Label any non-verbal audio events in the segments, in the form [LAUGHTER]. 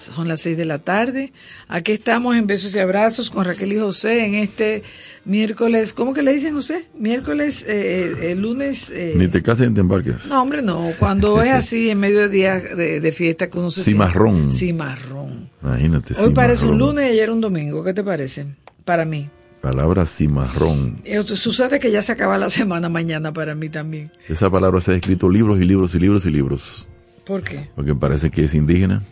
Son las seis de la tarde. Aquí estamos en Besos y Abrazos con Raquel y José en este miércoles. ¿Cómo que le dicen José? Miércoles, eh, eh lunes. Eh, Ni te cases ni te embarques. No, hombre, no. Cuando es [LAUGHS] así, en medio de día de, fiesta, que uno se. Cimarrón. Cimarrón. Imagínate. Hoy parece un lunes y ayer un domingo. ¿Qué te parece? Para mí. Palabra cimarrón. Sucede que ya se acaba la semana mañana para mí también. Esa palabra se ha escrito libros y libros y libros y libros. ¿Por qué? Porque parece que es indígena.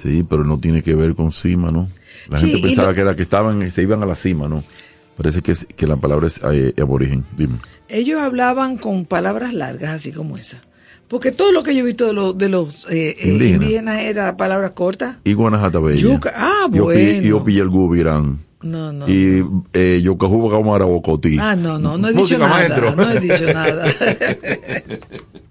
Sí, pero no tiene que ver con cima, ¿no? La gente pensaba que era que estaban, se iban a la cima, ¿no? Parece que, que la palabra es eh, aborigen. Dime. Ellos hablaban con palabras largas, así como esa. Porque todo lo que yo he visto de, de los eh, eh, indígenas era palabras cortas. Y Yuca. Ah, bueno. Yo pillé el gubirán. No, no. Y eh, yo cajuba como arabocotí. Ah, no, no, no he dicho nada. No he dicho nada. [LAUGHS] [LAUGHS]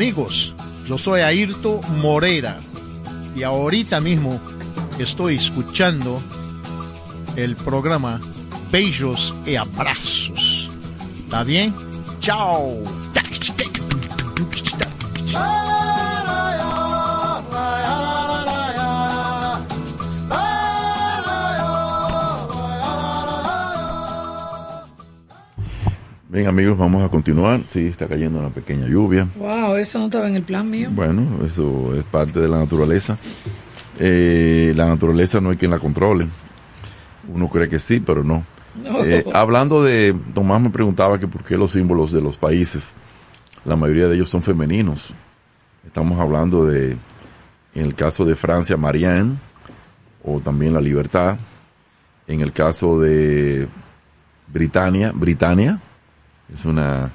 Amigos, yo soy Ayrto Morera y ahorita mismo estoy escuchando el programa Beijos y Abrazos. ¿Está bien? ¡Chao! Bien, amigos, vamos a continuar. Sí, está cayendo una pequeña lluvia. Wow, eso no estaba en el plan mío. Bueno, eso es parte de la naturaleza. Eh, la naturaleza no hay quien la controle. Uno cree que sí, pero no. Eh, hablando de, Tomás me preguntaba que por qué los símbolos de los países, la mayoría de ellos son femeninos. Estamos hablando de, en el caso de Francia, Marianne, o también la libertad. En el caso de Britania, Britania, es una,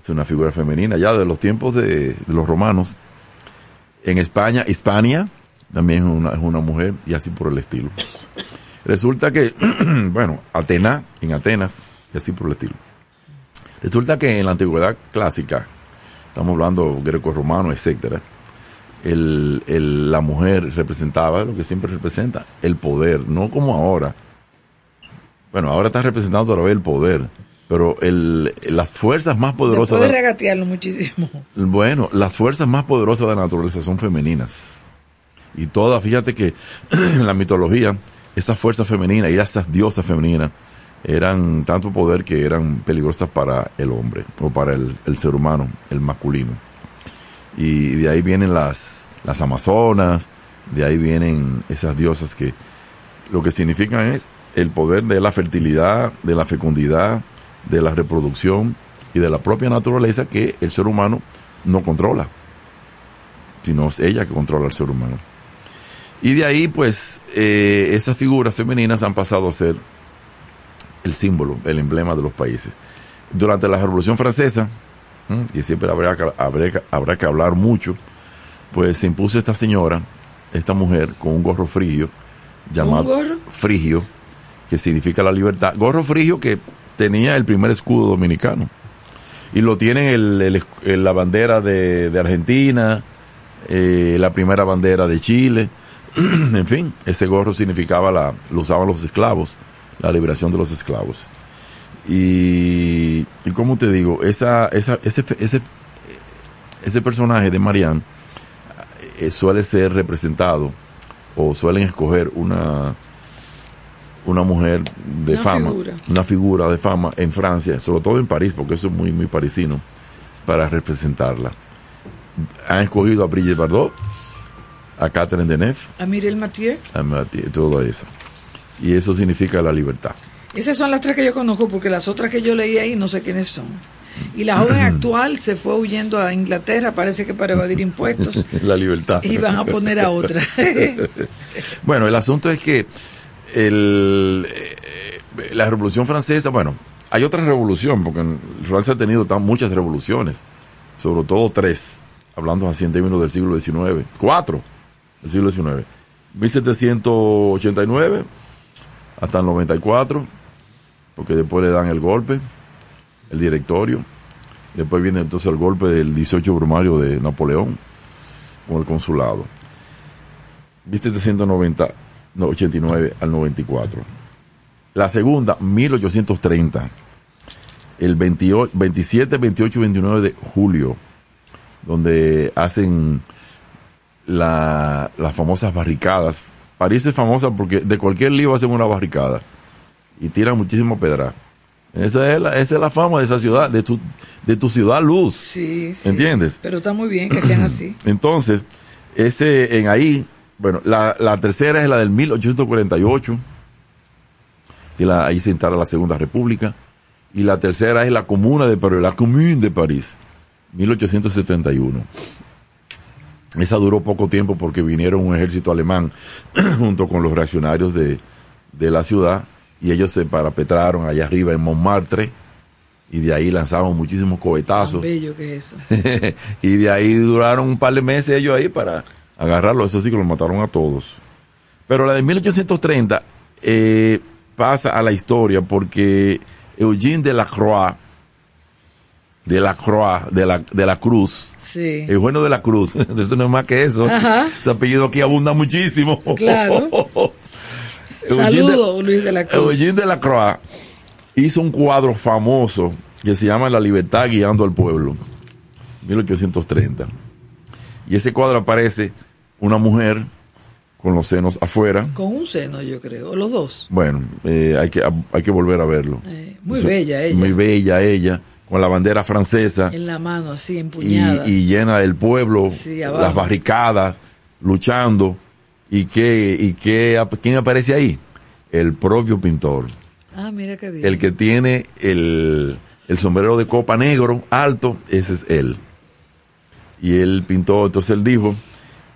es una figura femenina ya de los tiempos de, los romanos. En España, Hispania también es una, es una mujer y así por el estilo. Resulta que, [CLEARS THROAT] bueno, Atena, en Atenas, y así por el estilo. Resulta que en la antigüedad clásica, estamos hablando greco-romano, etcétera, el, el, la mujer representaba lo que siempre representa, el poder, no como ahora. Bueno, ahora está representando otra vez el poder, pero el, las fuerzas más poderosas... Puede regatearlo muchísimo. Bueno, las fuerzas más poderosas de la naturaleza son femeninas. Y todas, fíjate que [CLEARS THROAT] en la mitología, esas fuerzas femeninas y esas diosas femeninas eran tanto poder que eran peligrosas para el hombre o para el, el ser humano, el masculino. Y de ahí vienen las, las amazonas, de ahí vienen esas diosas que lo que significan es el poder de la fertilidad, de la fecundidad, de la reproducción y de la propia naturaleza que el ser humano no controla, sino es ella que controla al ser humano. Y de ahí, pues, eh, esas figuras femeninas han pasado a ser el símbolo, el emblema de los países. Durante la Revolución Francesa, que siempre habrá, habrá, habrá que hablar mucho, pues se impuso esta señora, esta mujer, con un gorro frigio, llamado gorro? frigio, que significa la libertad. Gorro frigio que tenía el primer escudo dominicano. Y lo tienen el, la bandera de, de Argentina, eh, la primera bandera de Chile. [CLEARS THROAT] en fin, ese gorro significaba la, lo usaban los esclavos, la liberación de los esclavos. Y, y como te digo, esa, esa, ese, ese, ese personaje de Marianne eh, suele ser representado o suelen escoger una una mujer de Una fama, figura. una figura de fama en Francia, sobre todo en París, porque eso es muy muy parisino, para representarla. Han escogido a Brigitte Bardot, a Catherine Deneuve, A Miriel Mathieu. a Mathieu, todo eso. Y eso significa la libertad. Esas son las tres que yo conozco, porque las otras que yo leí ahí no sé quiénes son. Y la joven [CLEARS THROAT] actual se fue huyendo a Inglaterra, parece que para evadir impuestos, [LAUGHS] la libertad. y van a poner a otra. [LAUGHS] Bueno, el asunto es que el, eh, la Revolución Francesa, bueno, hay otra revolución, porque Francia ha tenido tan- muchas revoluciones, sobre todo tres, hablando así en términos del siglo XIX, cuatro del siglo XIX. 1789 hasta el 94, porque después le dan el golpe, el directorio, después viene entonces el golpe del 18 brumario de Napoleón con el consulado. 1790, no, 89 al 94. La segunda, 1830. El 28, 27, 28 y 29 de julio, donde hacen la, las famosas barricadas. París es famosa porque de cualquier lío hacen una barricada y tiran muchísimo pedra. Esa es la, esa es la fama de esa ciudad, de tu, de tu ciudad luz. Sí, sí. ¿Entiendes? Pero está muy bien que sean así. [CLEARS THROAT] Entonces, ese en ahí, bueno, la, la tercera es la del 1848, que la, ahí se instala la Segunda República, y la tercera es la Comuna de París, la Commune de París, 1871. Esa duró poco tiempo porque vinieron un ejército alemán [CLEARS THROAT] junto con los reaccionarios de, de la ciudad y ellos se parapetraron allá arriba en Montmartre y de ahí lanzaban muchísimos Tan cohetazos bello que es eso. [LAUGHS] y de ahí duraron un par de meses ellos ahí para agarrarlo. Eso sí que los mataron a todos. Pero la de 1830 eh, pasa a la historia porque Eugene de la Croix, de la Croix, de la, de la Cruz, Sí. Eugenio de la Cruz, [LAUGHS] eso no es más que eso. Ajá. Ese apellido aquí abunda muchísimo. Claro. [LAUGHS] Eugene de- Saludo, Luis de la Cruz. Eugene de la Croix hizo un cuadro famoso que se llama La libertad guiando al pueblo, 1830. Y ese cuadro aparece una mujer con los senos afuera. Con un seno, yo creo, los dos. Bueno, eh, hay, que, hay que volver a verlo. Eh, muy Eso- bella ella. Muy bella ella, con la bandera francesa En la mano, así, empuñada. y llena el pueblo, Sí, las barricadas, luchando. ¿Y qué, y qué, quién aparece ahí? El propio pintor. Ah, mira qué bien. El que tiene el, el sombrero de copa negro alto, ese es él. Y él pintó, entonces él dijo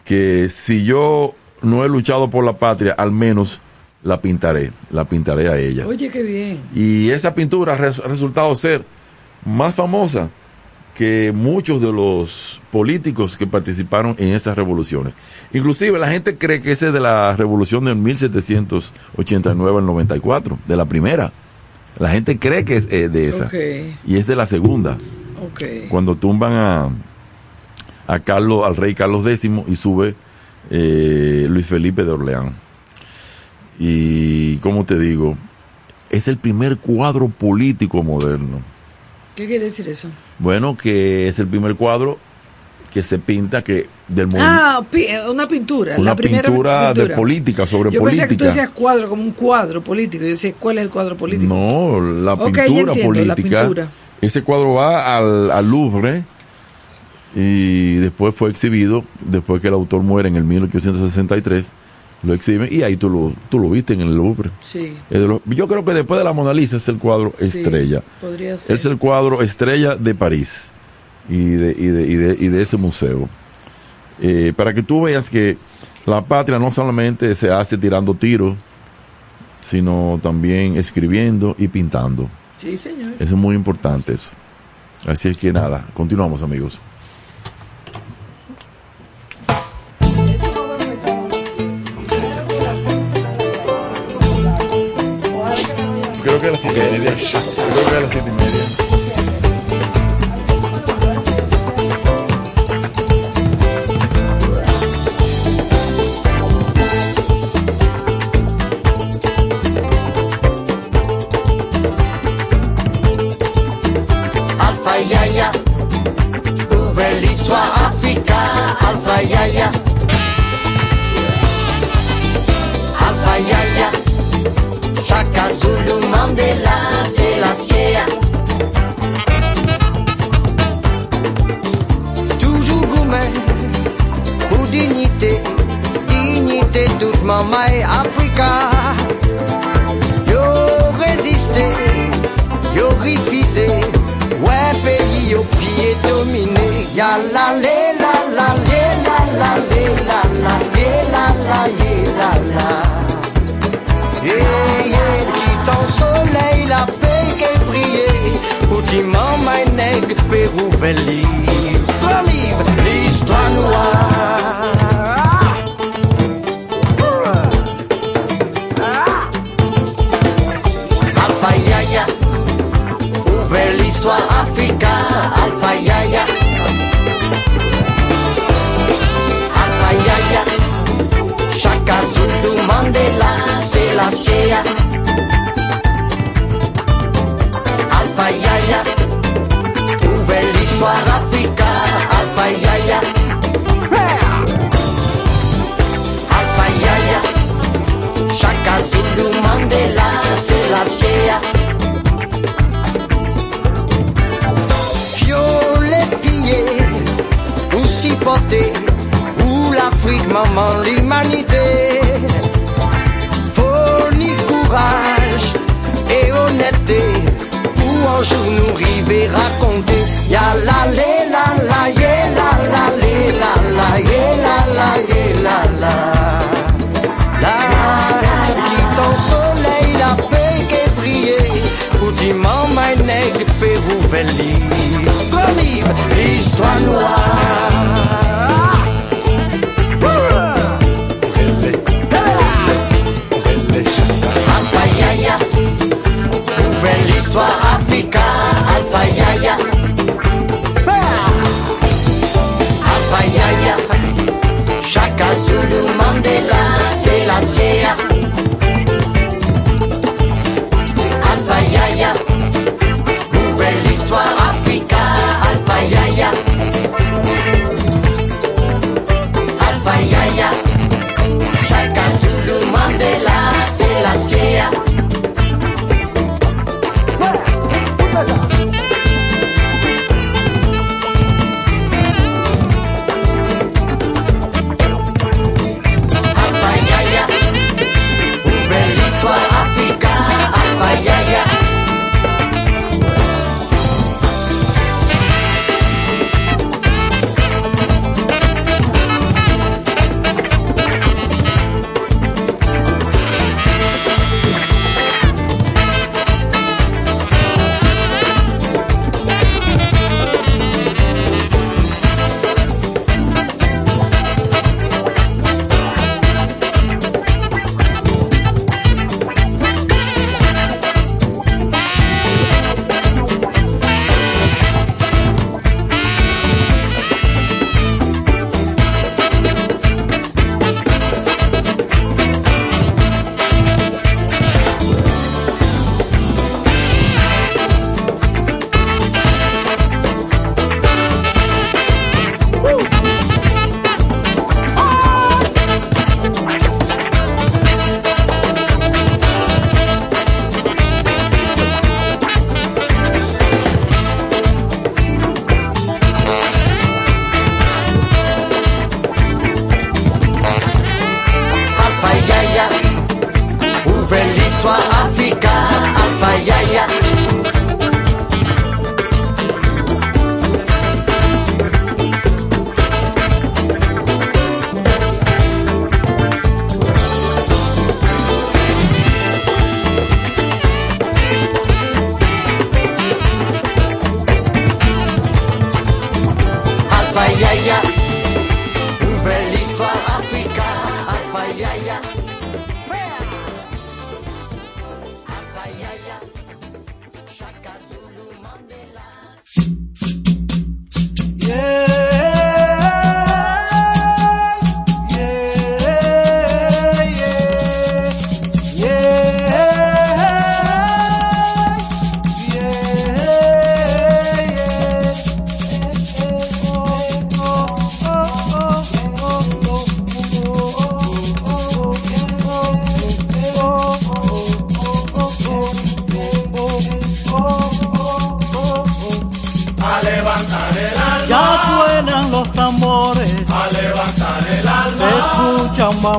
que si yo no he luchado por la patria, al menos la pintaré, la pintaré a ella. Oye, qué bien. Y esa pintura ha res- ha resultado ser más famosa que muchos de los políticos que participaron en esas revoluciones. Inclusive la gente cree que ese es de la revolución del 1789 al 94, de la primera. La gente cree que es eh, de esa. Y es de la segunda, cuando tumban a, a Carlos, al rey Carlos X y sube eh, Luis Felipe de Orleán. Y, como te digo, es el primer cuadro político moderno. ¿Qué quiere decir eso? Bueno, que es el primer cuadro que se pinta que del mundo. Ah, una pintura. Una la primera pintura, de política, sobre política. Yo pensé que tú decías cuadro, como un cuadro político. Yo decía, ¿cuál es el cuadro político? No, la pintura política. Ese cuadro va al, al Louvre y después fue exhibido, después que el autor muere en el 1863 lo exhiben y ahí tú lo, tú lo viste en el Louvre. Sí. yo creo que después de la Mona Lisa es el cuadro estrella. Podría ser. Es el cuadro estrella de París y de, y de, y de, y de ese museo. Eh, para que tú veas que la patria no solamente se hace tirando tiros, sino también escribiendo y pintando. Sí, señor. Eso es muy importante eso. Así es que nada, continuamos amigos. Creo que a las siete. Creo que. Mamaï Africa. Yo résisté, yo refusé, ouais pays yo pied dominé. Ya la lé la la lé la la lé la la la la la la. Yeah, yeah, la paix qui brillait, pour ti mamaï nègre, Pérou, Belize. Trois livres, l'histoire noire. Alfa Yaya, nouvelle histoire Africa, Alfa Yaya. Alfa Yaya, Chaka Zulu Mandela, c'est la sea. Violet pillé, ou si porté, ou l'Afrique, maman, l'humanité courage et honnêteté. Pour un jour nous river raconter. Ya la la la la yeah la la la la yeah la la la la. La qui ton soleil la paix qui brillait pour dimanche ma nègre Pérou Veli l'histoire noire l'histoire Africa, Alpha Yaya. Alpha Yaya, Chaka Zulu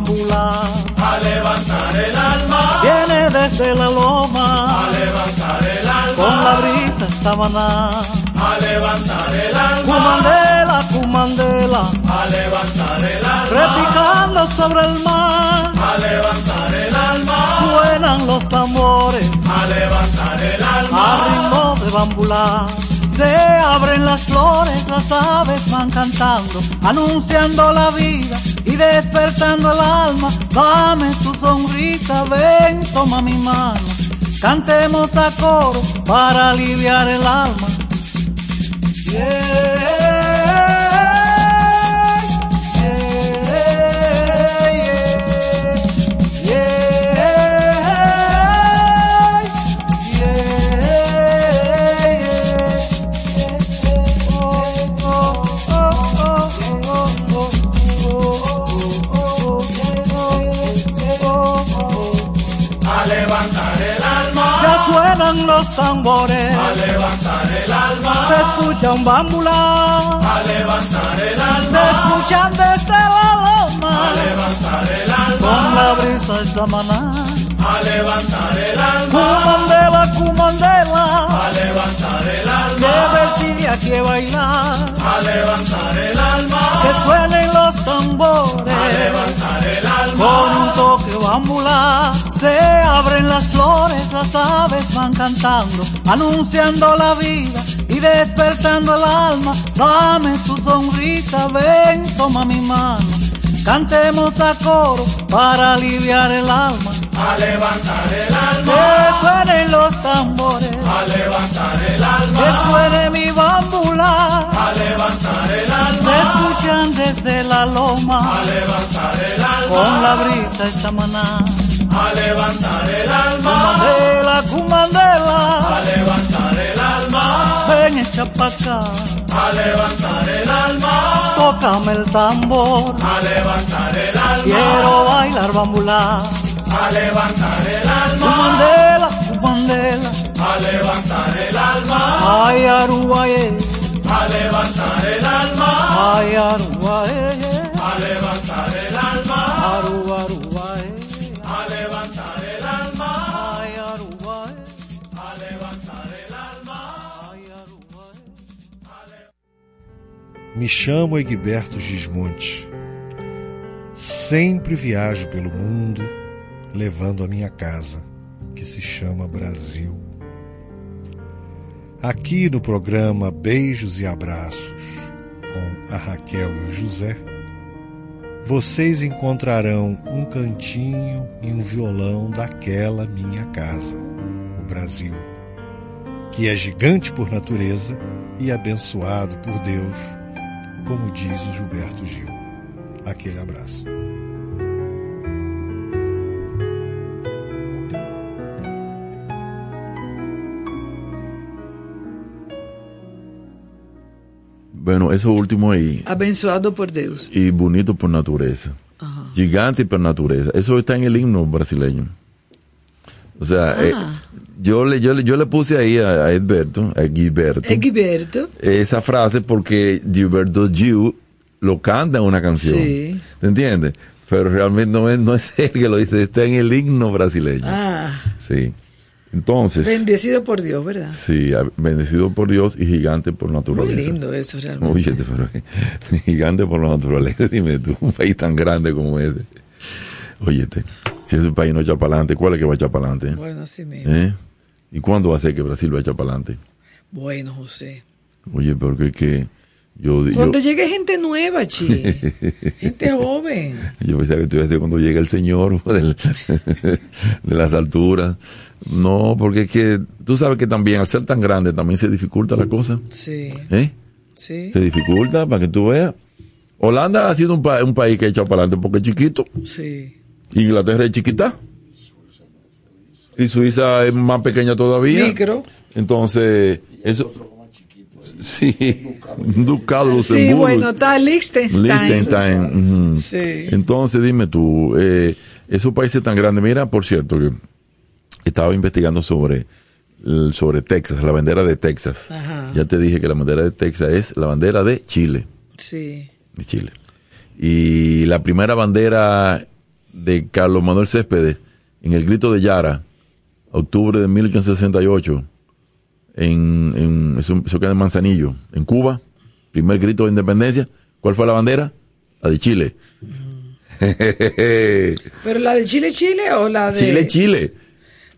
A levantar el alma. Viene desde la loma. A levantar el alma. Con la brisa sabana. A levantar el alma. Cumandela, cumandela. A levantar el alma. Repicando sobre el mar. A levantar el alma. Suenan los tambores. A levantar el alma. A ritmo de bambula. Se abren las flores, las aves van cantando, anunciando la vida y despertando el alma. Dame tu sonrisa, ven, toma mi mano. Cantemos a coro para aliviar el alma. Suenan los tambores, A levantar el alma. se escucha un bambula, A levantar el se alma. escuchan desde la loma, A levantar el alma. con la brisa esa maná. A levantar el alma. Cumandela, cumandela, A levantar el que bailar, A levantar el alma. que suenen los A tambores, levantar el alma. con un toque bambula, se abren las flores, las aves van cantando, anunciando la vida y despertando el alma. Dame tu sonrisa, ven, toma mi mano, cantemos a coro para aliviar el alma. A levantar el Que alma. suenen los tambores, A levantar el que alma. suene mi bambula. A levantar el Se alma. escuchan desde la A loma levantar el con la alma. brisa esa maná. A levantar el alma. Cumandela, cumandela, A levantar el alma. ven echa pa' acá, A levantar el alma. tócame el tambor. A levantar el alma. Quiero bailar bambulá. A levantar el alma. Cumandela, cumandela, A levantar el alma. ay aruaye, A levantar el alma. ay aruaye, A levantar el alma. aru aruaye, A levantar el alma. ay aruaye, A levantar el alma. ay aruaye. Me chamo Egberto Gismonte. Sempre viajo pelo mundo levando a minha casa, que se chama Brasil. Aqui no programa Beijos e Abraços, com a Raquel e o José, vocês encontrarão um cantinho e um violão daquela minha casa, o Brasil, que é gigante por natureza e abençoado por Deus como diz o Gilberto Gil. Aquele abraço. Bueno, eso último ahí, Abençoado por Deus. y bonito por naturaleza. Gigante por naturaleza. Eso está en el himno brasileño. O sea, eh, yo, le, yo, le, yo le puse ahí a, a Edberto, a Gilberto, Egberto. esa frase porque Gilberto Gil lo canta en una canción. Sí. ¿Te entiendes? Pero realmente no es, no es él que lo dice, está en el himno brasileño. Ah, Sí. Entonces, bendecido por Dios, ¿verdad? sí, bendecido por Dios y gigante por Muy naturaleza. lindo eso realmente. Oye, pero [LAUGHS] gigante por la naturaleza, [LAUGHS] dime tú, un país tan grande como este. Óyete, si ese país no echa para adelante, ¿cuál es que va a echar para adelante? Bueno, así mismo. ¿Eh? ¿Y cuándo va a ser que Brasil va a echar para adelante? Bueno, José. Oye, pero que, que yo, yo, Cuando llegue gente nueva, [LAUGHS] chi. gente joven. yo pensaba que tú ibas a decir cuando llega el Señor de las alturas. No, porque es que tú sabes que también al ser tan grande también se dificulta la cosa. Sí, ¿Eh? sí, Se dificulta para que tú veas. Holanda ha sido un, pa- un país que ha echado para adelante porque es chiquito. sí. Inglaterra es chiquita. Y Suiza es más pequeña todavía. Micro. Entonces, eso. Sí, [LAUGHS] un ducado Sí, bueno, está Liechtenstein. Liechtenstein. ujú. Sí. Entonces, dime tú, eh, esos países tan grandes, mira, por cierto, que estaba investigando sobre, sobre Texas, la bandera de Texas. Ajá. Ya te dije que la bandera de Texas es la bandera de Chile. Sí. De Chile. Y la primera bandera de Carlos Manuel Céspedes en el grito de Yara, octubre de 1868, en, en eso, eso queda en Manzanillo, en Cuba, primer grito de independencia. ¿Cuál fue la bandera? La de Chile. [LAUGHS] ¿Pero la de Chile, Chile o la de...? Chile, Chile.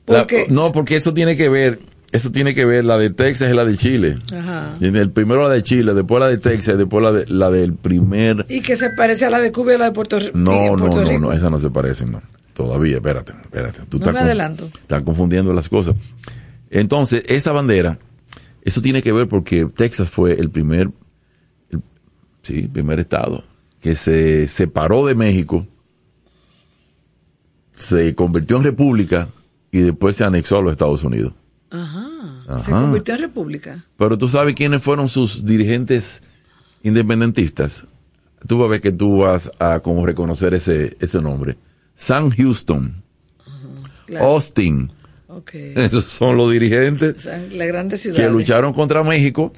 La- no, porque eso tiene que ver, eso tiene que ver, la de Texas es la de Chile. Ajá. Y El primero la de Chile, después la de Texas, después la, de, la del primer... Y que se parece a la de Cuba y a la de Puerto, Ri- No, no, Puerto no, Rico. no, esas no se parecen, no. Todavía, espérate, espérate. Tú No estás me adelanto. Estás confundiendo las cosas. Entonces, esa bandera, eso tiene que ver porque Texas fue el primer, el- sí, primer estado que se separó de México, se convirtió en república y después se anexó a los Estados Unidos. Ajá. Se convirtió en república. Pero tú sabes quiénes fueron sus dirigentes independentistas. Tú vas a ver que tú vas a como reconocer ese, ese nombre. Sam Houston, Claro. Austin. Ok. [LAUGHS] Esos son los dirigentes O sea, la grande ciudad. que lucharon contra México.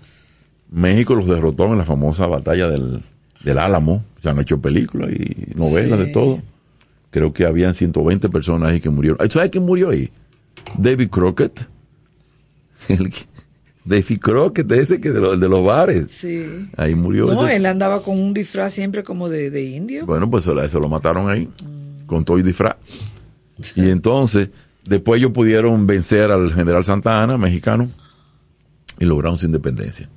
México los derrotó en la famosa batalla del, del Álamo. Se han hecho películas y novelas Sí. de todo. Creo que habían 120 personas ahí que murieron. ¿Sabes quién murió ahí? David Crockett. [LAUGHS] El que- David Crockett, ese que de, los- de los bares. Sí. Ahí murió No, ese. él andaba con un disfraz siempre como de, de indio. Bueno, pues eso lo mataron ahí, con todo y disfraz. [LAUGHS] Y entonces, después ellos pudieron vencer al general Santa Ana, mexicano, y lograron su independencia.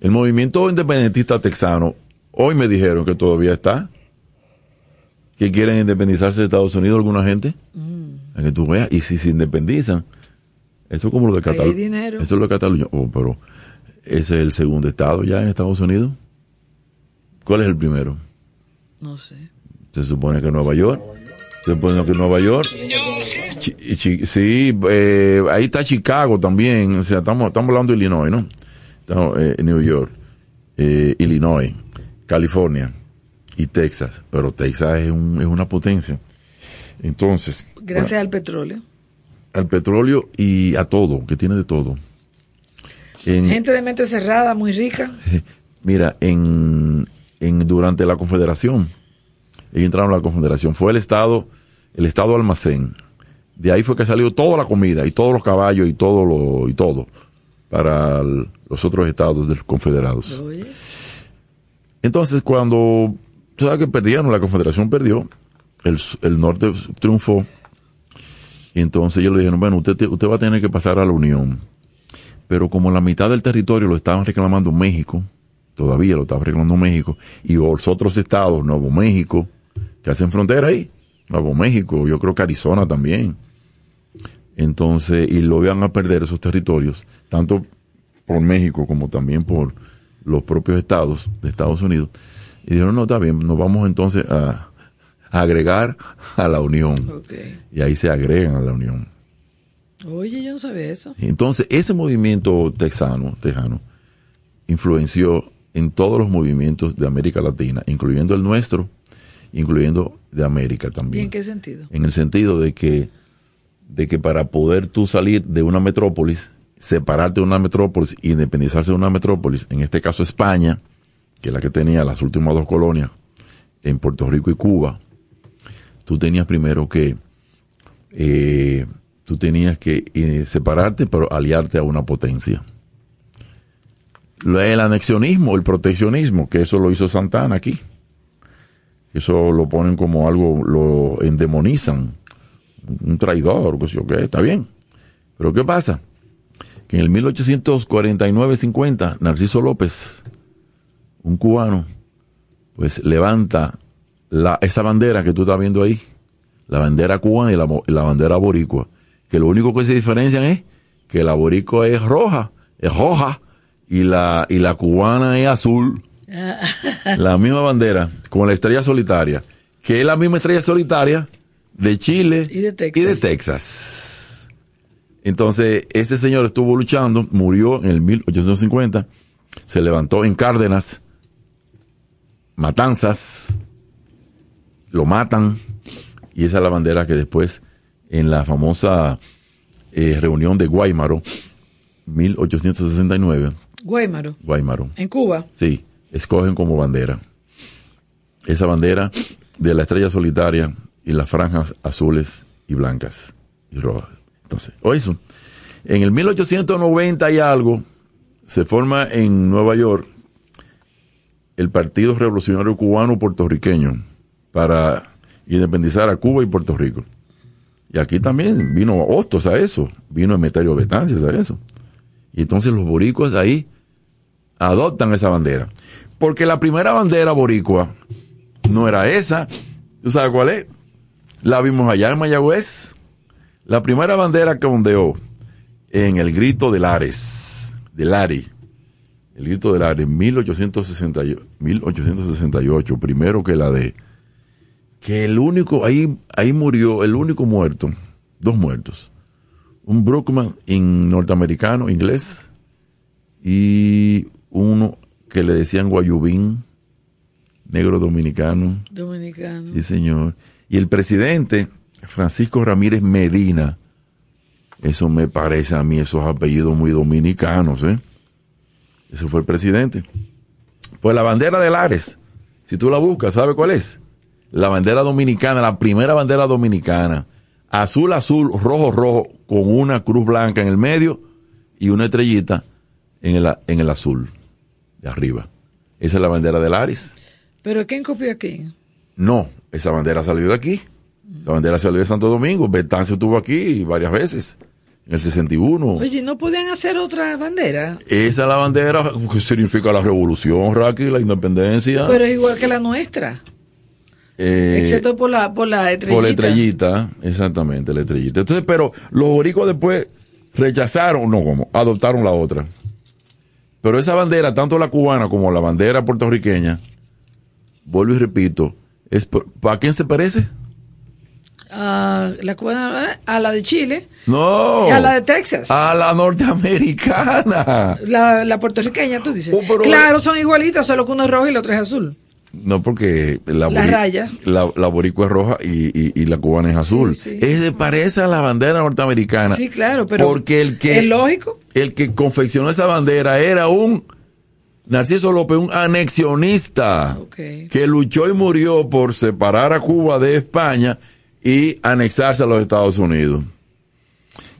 El movimiento independentista texano, hoy me dijeron que todavía está, que quieren independizarse de Estados Unidos alguna gente, a que tú veas, y si se independizan, eso es como lo de Cataluña. Eso es lo de Cataluña, Oh, pero ese es el segundo estado ya en Estados Unidos. ¿Cuál es el primero? No sé. Se supone que Nueva York. Se supone que Nueva York. Sí, eh, ahí está Chicago también. O sea, estamos, estamos hablando de Illinois, ¿no? Estamos, eh, New York, eh, Illinois, California y Texas. Pero Texas es, un- es una potencia. Entonces, Gracias al petróleo. al petróleo y a todo, que tiene de todo. En- Gente de mente cerrada, muy rica. [LAUGHS] Mira, en, en durante la Confederación, ellos entraron a la Confederación, fue el Estado, el Estado almacén. De ahí fue que salió toda la comida y todos los caballos y todo lo y todo para el- los otros estados de los confederados. Entonces, cuando tú sabes que perdieron, la Confederación perdió, el, el norte triunfó, y entonces ellos le dijeron, bueno, usted, te- usted va a tener que pasar a la Unión. Pero como la mitad del territorio lo estaban reclamando México, todavía lo estaba reclamando México, y los otros estados, Nuevo México, que hacen frontera ahí, Nuevo México, yo creo que Arizona también. Entonces, y lo iban a perder esos territorios, tanto por México como también por los propios estados de Estados Unidos. Y dijeron, no, está bien, nos vamos entonces a, a agregar a la Unión. Y ahí se agregan a la Unión. Oye, yo no sabía eso. Entonces, ese movimiento texano, tejano, influenció en todos los movimientos de América Latina, incluyendo el nuestro, incluyendo de América ¿Y también. en qué sentido? En el sentido de que, de que para poder tú salir de una metrópolis, separarte de una metrópolis, independizarse de una metrópolis, en este caso España, que es la que tenía las últimas dos colonias, en Puerto Rico y Cuba, tú tenías primero que, eh, tú tenías que eh, separarte, pero aliarte a una potencia. El anexionismo, el proteccionismo, que eso lo hizo Santana aquí. Eso lo ponen como algo, lo endemonizan. Un traidor, que sé yo qué, está bien. Pero ¿qué pasa? Que en el 1849-50, Narciso López, un cubano, pues levanta la, esa bandera que tú estás viendo ahí, la bandera cubana y la, bandera boricua, que lo único que se diferencian es que la boricua es roja, es roja, y la, y la cubana es azul. la misma bandera, con la estrella solitaria, que es la misma estrella solitaria de Chile Y de Texas. y de Texas. Entonces, ese señor estuvo luchando, murió en el 1850, se levantó en Cárdenas, Matanzas, lo matan, y esa es la bandera que después, en la famosa eh, reunión de Guaymaro, 1869, Guaymaro, Guaymaro, en Cuba. sí, escogen como bandera. Esa bandera de la estrella solitaria y las franjas azules y blancas y rojas. Entonces, o eso. En el 1890 y algo, se forma en Nueva York el Partido Revolucionario Cubano Puertorriqueño para independizar a Cuba y Puerto Rico. Y aquí también vino Hostos a eso, vino Emeterio Betances a eso. Y entonces los boricuas ahí adoptan esa bandera. Porque la primera bandera boricua no era esa. ¿Tú sabes cuál es? La vimos allá en Mayagüez. La primera bandera que ondeó en el grito de Lares, de Lari, el grito de Lares, 1868, 1868, primero que la de, que el único, ahí, ahí murió, el único muerto, dos muertos, un Brookman en norteamericano, inglés, y uno que le decían Guayubín, negro dominicano. Dominicano. Sí, señor. Y el presidente, Francisco Ramírez Medina, eso me parece a mí, esos apellidos muy dominicanos, ¿eh? Ese fue el presidente. Pues la bandera de Lares, si tú la buscas, ¿sabe cuál es? La bandera dominicana, la primera bandera dominicana. Azul, azul, rojo, rojo, con una cruz blanca en el medio y una estrellita en el, en el azul, de arriba. Esa es la bandera de Lares. ¿Pero quién copió aquí? No, esa bandera salió de aquí. Esa bandera salió de Santo Domingo. Betancio estuvo aquí varias veces. En el 61. Oye, ¿no podían hacer otra bandera? Esa es la bandera que significa la revolución, Raki, la independencia. Pero es igual que la nuestra. Eh, Excepto por la, por la estrellita. por la estrellita, exactamente, la estrellita. Entonces, pero los boricuas después rechazaron, no como, adoptaron la otra. Pero esa bandera, tanto la cubana como la bandera puertorriqueña, vuelvo y repito, es ¿para quién se parece? A la cubana, eh, a la de Chile, No. y a la de Texas. A la norteamericana. La, la puertorriqueña, tú dices. Oh, claro, son igualitas, solo que uno es rojo y el otro es azul. No, porque la, La raya. la, la boricua es roja y, y- y la cubana es azul. Sí, sí. Es de parece a la bandera norteamericana. Sí, claro, pero Porque el que, es lógico. el que confeccionó esa bandera era un Narciso López, un anexionista que luchó y murió por separar a Cuba de España y anexarse a los Estados Unidos.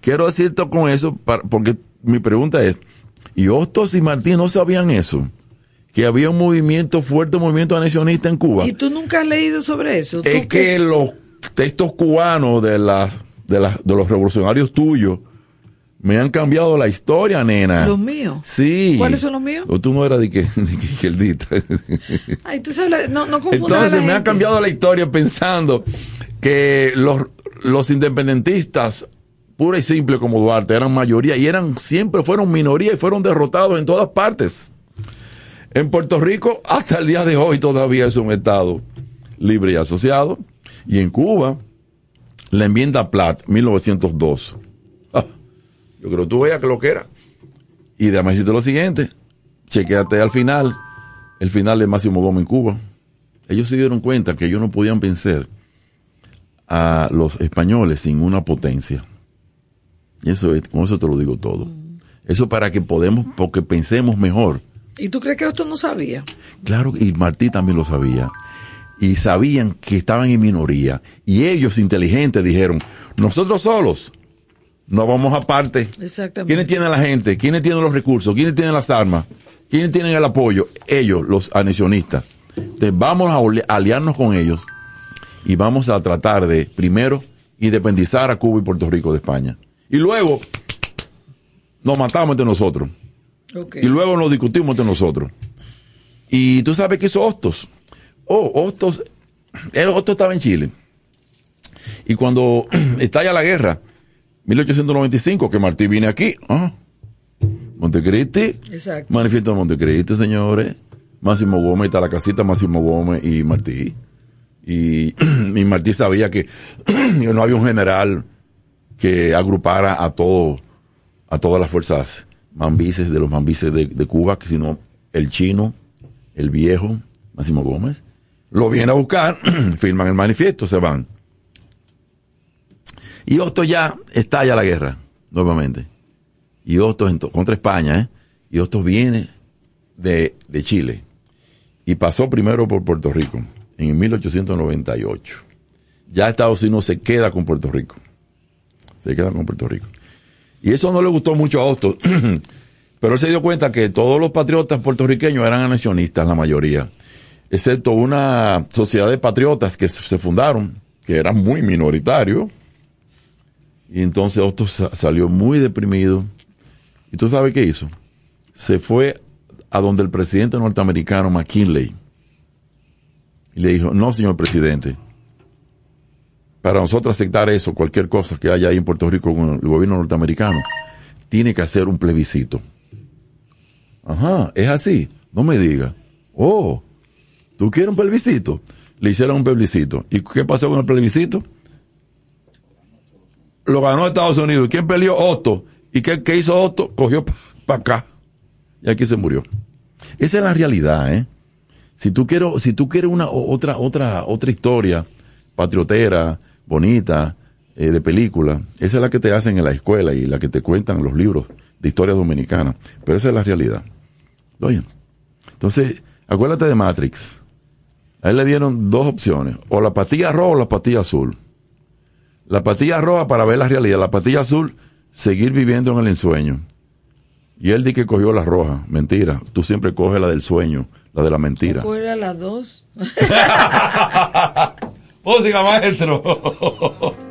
Quiero decirte con eso, para- porque mi pregunta es, ¿y Hostos y Martín no sabían eso? Que había un movimiento, fuerte movimiento anexionista en Cuba. ¿Y tú nunca has leído sobre eso? ¿Tú Es que los textos cubanos de, las de, las de los revolucionarios tuyos me han cambiado la historia, nena. ¿Los míos? Sí. ¿Cuáles son los míos? O tú no eras de que, [LAUGHS] de que izquierdita. [LAUGHS] Ay, tú sabes, no, no confundas a Entonces la me ha gente. cambiado la historia pensando que los, los independentistas, pura y simple como Duarte, eran mayoría y eran siempre fueron minoría y fueron derrotados en todas partes. En Puerto Rico, hasta el día de hoy todavía es un estado libre y asociado. Y en Cuba, la enmienda Platt, 1902. Yo creo que tú veas que lo que era. Y déjame decirte lo siguiente, chequeate al final, el final de Máximo Gómez en Cuba. Ellos se dieron cuenta que ellos no podían vencer a los españoles sin una potencia. Y eso es, con eso te lo digo todo. Eso para que podemos, porque pensemos mejor. ¿Y tú crees que esto no sabía? Claro, y Martí también lo sabía. Y sabían que estaban en minoría. Y ellos, inteligentes, dijeron, nosotros solos no vamos aparte. Exactamente. ¿Quiénes tienen la gente? ¿Quiénes tienen los recursos? ¿Quiénes tienen las armas? ¿Quiénes tienen el apoyo? Ellos, los anexionistas. Entonces vamos a aliarnos con ellos y vamos a tratar de, primero, independizar a Cuba y Puerto Rico de España. Y luego nos matamos entre nosotros. Y luego nos discutimos entre nosotros. Y tú sabes que hizo Hostos. Oh, Hostos, el Hostos estaba en Chile. Y cuando [CLEARS THROAT] estalla la guerra, 1895, que Martí viene aquí, ah, Montecristi, Exacto. manifiesto de Montecristi, señores. Máximo Gómez, está la casita Máximo Gómez y Martí. Y, [CLEARS THROAT] y Martí sabía que [CLEARS THROAT] no había un general que agrupara a todo, a todas las fuerzas mambises de los mambises de, de Cuba, sino el chino, el viejo, Máximo Gómez. Lo vienen a buscar, [CLEARS THROAT] firman el manifiesto, se van. Y Hostos ya estalla la guerra, nuevamente. Y Hostos contra España, ¿eh? Y Hostos viene de, de Chile. Y pasó primero por Puerto Rico, en 1898. ya Estados Unidos se queda con Puerto Rico. Se queda con Puerto Rico. Y eso no le gustó mucho a Hostos, [CLEARS THROAT] pero él se dio cuenta que todos los patriotas puertorriqueños eran anexionistas, la mayoría, excepto una sociedad de patriotas que se fundaron, que era muy minoritario. Y entonces Hostos salió muy deprimido. ¿Y tú sabes qué hizo? Se fue a donde el presidente norteamericano McKinley y le dijo, no, señor presidente, para nosotros aceptar eso, cualquier cosa que haya ahí en Puerto Rico con el gobierno norteamericano, tiene que hacer un plebiscito. Ajá, es así. No me diga. Oh, ¿tú quieres un plebiscito? Le hicieron un plebiscito. ¿Y qué pasó con el plebiscito? Lo ganó Estados Unidos. ¿Quién peleó? Otto. ¿Y qué, hizo Otto? Cogió para acá. Y aquí se murió. Esa es la realidad, ¿eh? Si tú quieres, si tú quieres una otra, otra, otra historia patriotera, bonita, eh, de película, esa es la que te hacen en la escuela y la que te cuentan los libros de historia dominicana. Pero esa es la realidad. Oye, entonces, acuérdate de Matrix. A él le dieron dos opciones, o la patilla roja o la patilla azul. La patilla roja para ver la realidad, la patilla azul, seguir viviendo en el ensueño. Y él di que cogió la roja. Mentira. Tú siempre coges la del sueño, la de la mentira. ¿Cuál era las dos? [LAUGHS] Música, maestro. [LAUGHS]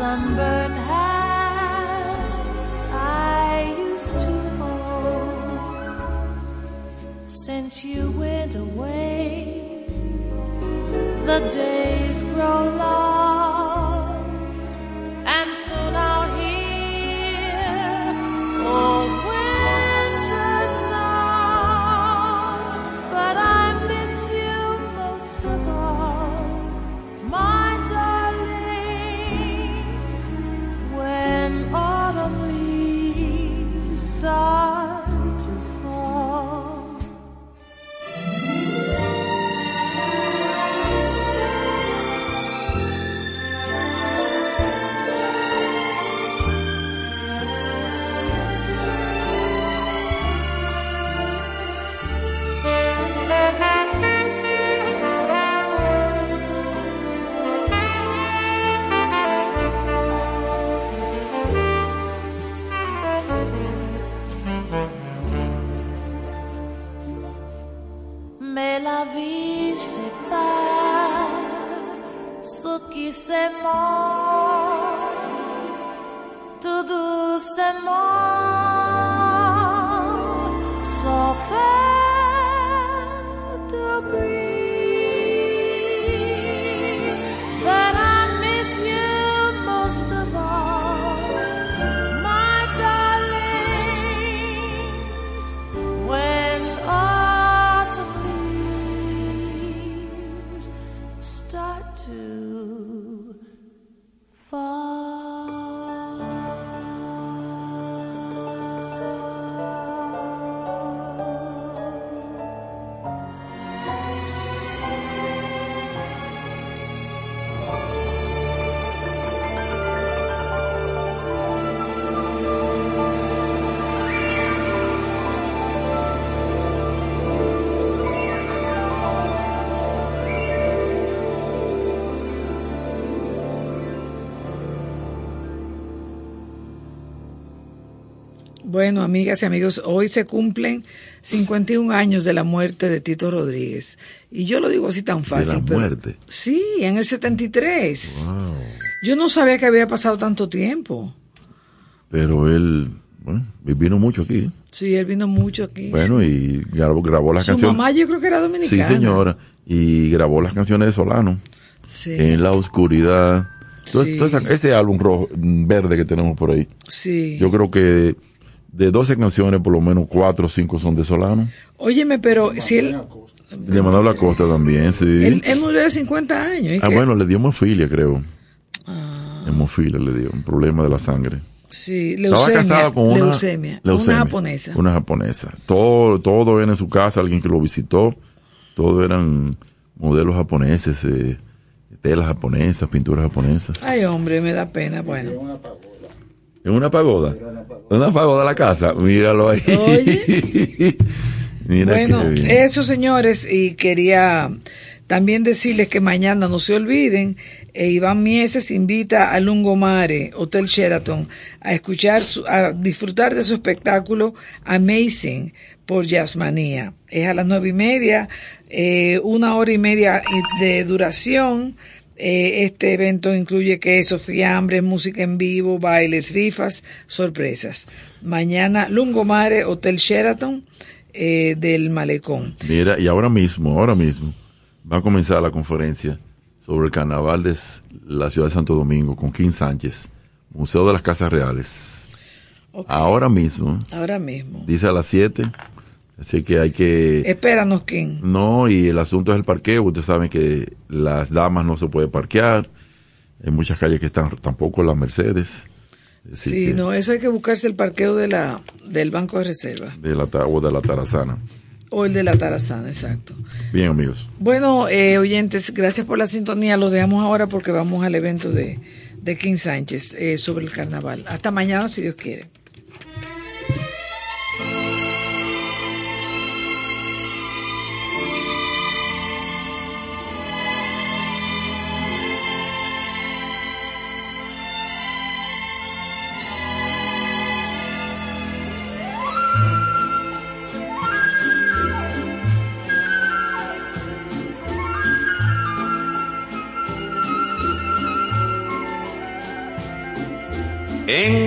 the to fall. Bueno, amigas y amigos, hoy se cumplen 51 años de la muerte de Tito Rodríguez. Y yo lo digo así tan fácil. la pero- muerte? Sí, en el 73. Wow. Yo no sabía que había pasado tanto tiempo. Pero él, bueno, vino mucho aquí. ¿eh? Sí, él vino mucho aquí. Bueno, y grabó, grabó las Su canciones. mamá yo creo que era Sí, dominicana. señora. Y grabó las canciones de Solano. Sí, En la oscuridad. Sí. ese álbum rojo, verde que tenemos por ahí. sí. Yo creo que de 12 canciones, por lo menos 4 o 5 son de Solano. Óyeme, pero si él, De Manuel Acosta también, sí. él, él murió de 50 años. ¿y ah, qué? bueno, le dio hemofilia, creo. Ah. Hemofilia le dio, un problema de la sangre. Sí, Estaba leucemia. casado con una leucemia, leucemia, Una japonesa. Una japonesa. Todo, todo era en su casa, alguien que lo visitó. Todo eran modelos japoneses, eh, telas japonesas, pinturas japonesas. Ay, hombre, me da pena. Bueno, ¿En una pagoda? ¿Una pagoda a la casa? Míralo ahí. Oye. [LAUGHS] Mira bueno, eso señores, y quería también decirles que mañana no se olviden, eh, Iván Mieses invita a Lungomare, Hotel Sheraton, a escuchar, su- a disfrutar de su espectáculo Amazing por Jazzmanía. Es a las nueve y media, eh, una hora y media de duración. Eh, este evento incluye queso, fiambres, música en vivo, bailes, rifas, sorpresas. Mañana, Lungomare, Hotel Sheraton eh, del Malecón. Mira, y ahora mismo, ahora mismo, va a comenzar la conferencia sobre el carnaval de la ciudad de Santo Domingo con King Sánchez, Museo de las Casas Reales. Ahora mismo, Ahora mismo. dice a las 7, así que hay que... Espéranos, King. No, y el asunto es el parqueo. Ustedes saben que las damas no se puede parquear. Hay muchas calles que están tampoco las Mercedes. Así Sí, que- no, eso hay que buscarse el parqueo de la, del Banco de Reserva. De la, o de la Tarazana. O el de la Tarazana, exacto. Bien, amigos. Bueno, eh, oyentes, gracias por la sintonía. Los dejamos ahora porque vamos al evento de, de King Sánchez eh, sobre el carnaval. Hasta mañana, si Dios quiere.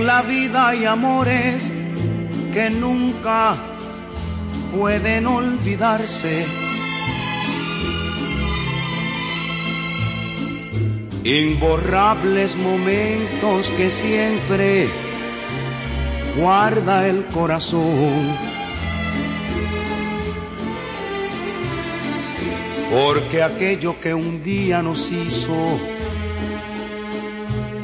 La vida hay amores que nunca pueden olvidarse. Imborrables momentos que siempre guarda el corazón. Porque aquello que un día nos hizo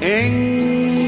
en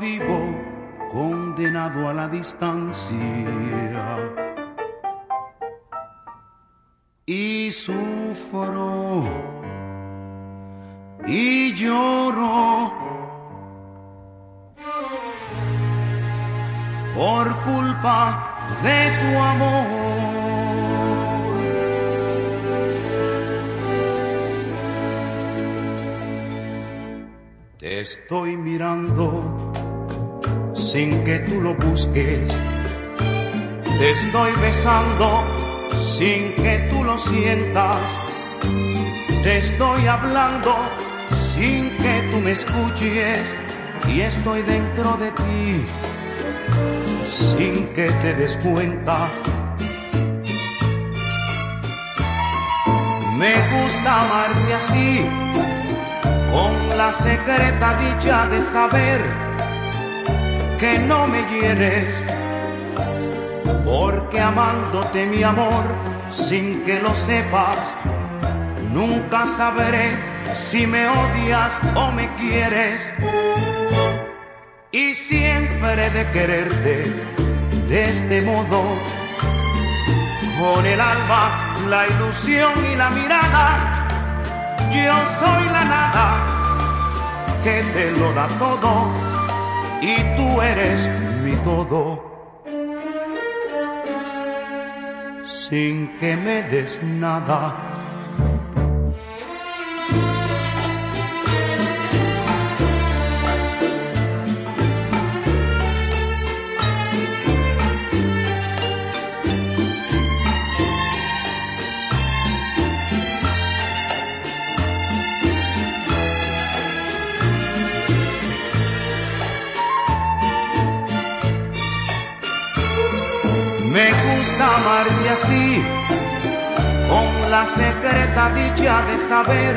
Vivo condenado a la distancia y sufro y lloro por culpa de tu amor. Te estoy mirando sin que tú lo busques. Te estoy besando sin que tú lo sientas. Te estoy hablando sin que tú me escuches. Y estoy dentro de ti sin que te des cuenta. Me gusta amarte así, con la secreta dicha de saber que no me hieres, porque amándote mi amor, sin que lo sepas, nunca sabré si me odias o me quieres. Y siempre de quererte de este modo, con el alma, la ilusión y la mirada, yo soy la nada que te lo da todo y tú eres mi todo. Sin que me des nada con la secreta dicha de saber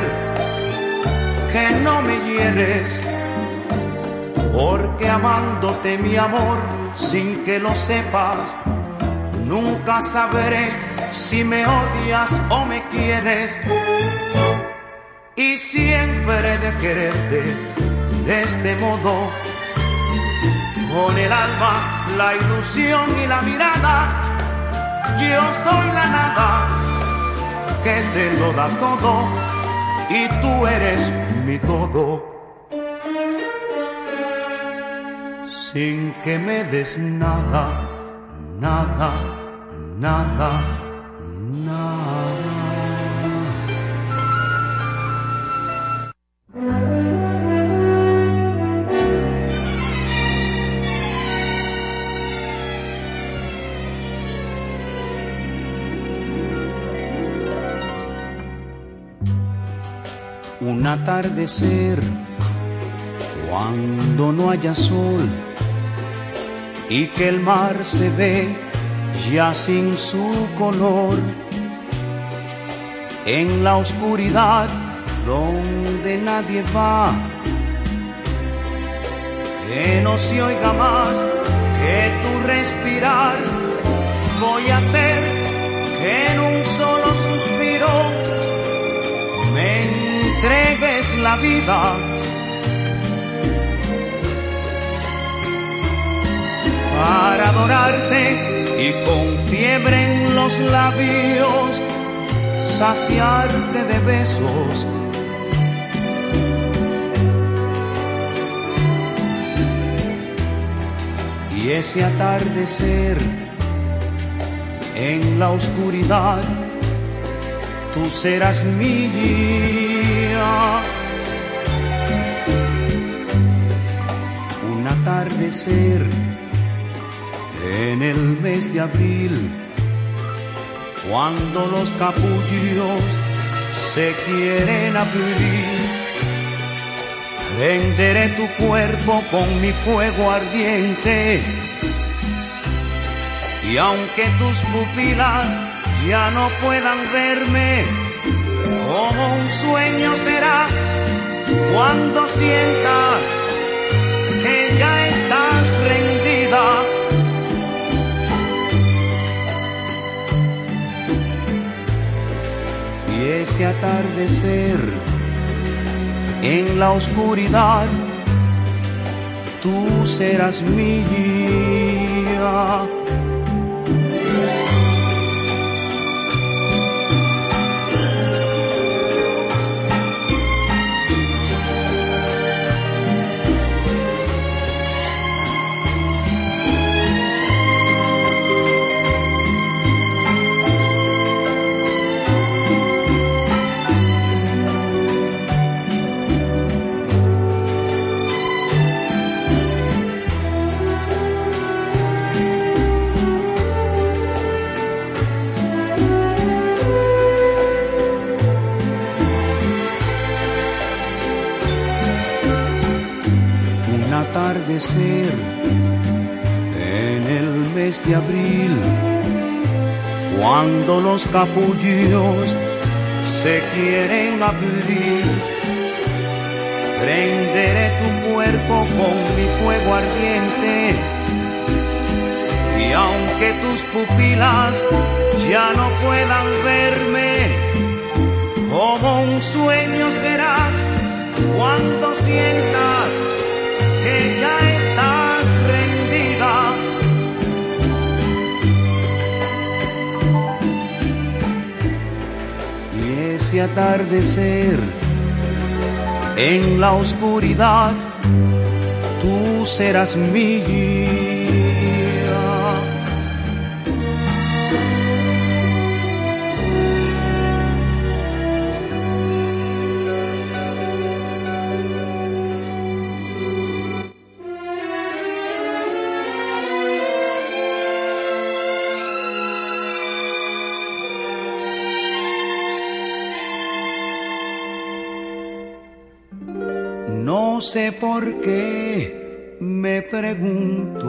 que no me hieres, porque amándote mi amor sin que lo sepas, nunca sabré si me odias o me quieres. Y siempre de quererte de este modo, con el alma, la ilusión y la mirada, yo soy la nada que te lo da todo y tú eres mi todo. Sin que me des nada, nada, nada. Atardecer cuando no haya sol y que el mar se ve ya sin su color. En la oscuridad donde nadie va que no se oiga más que tu respirar voy a hacer que en un solo suspiro me entregues la vida. Para adorarte y con fiebre en los labios, saciarte de besos. Y ese atardecer en la oscuridad, tú serás mi un atardecer en el mes de abril, cuando los capullos se quieren abrir. Prenderé tu cuerpo con mi fuego ardiente. Y aunque tus pupilas ya no puedan verme, como un sueño será cuando sientas que ya estás rendida. Y ese atardecer en la oscuridad, tú serás mía. En el mes de abril, cuando los capullos se quieren abrir. Prenderé tu cuerpo con mi fuego ardiente. Y aunque tus pupilas ya no puedan verme, como un sueño será cuando sientas que ya estás rendida. Y ese atardecer en la oscuridad, tú serás mi sé por qué me pregunto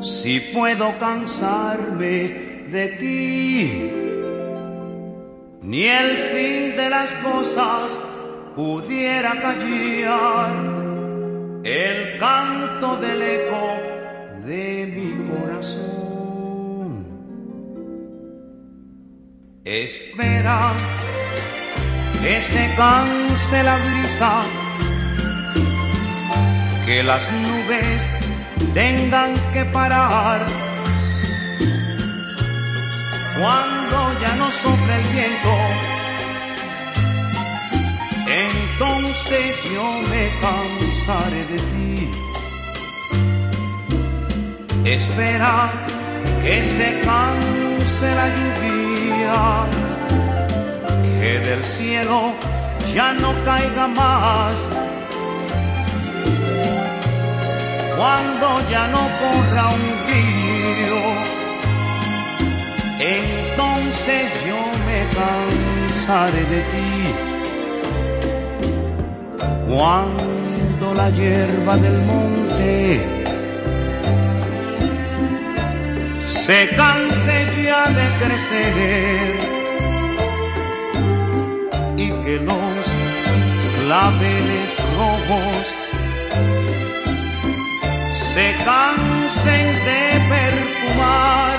si puedo cansarme de ti. Ni el fin de las cosas pudiera callar el canto del eco de mi corazón. Espera que se canse la brisa, que las nubes tengan que parar. Cuando ya no sopla el viento, entonces yo me cansaré de ti. Espera que se canse la lluvia que del cielo ya no caiga más. Cuando ya no corra un río, entonces yo me cansaré de ti. Cuando la hierba del monte se canse ya de crecer y que los claveles rojos se cansen de perfumar.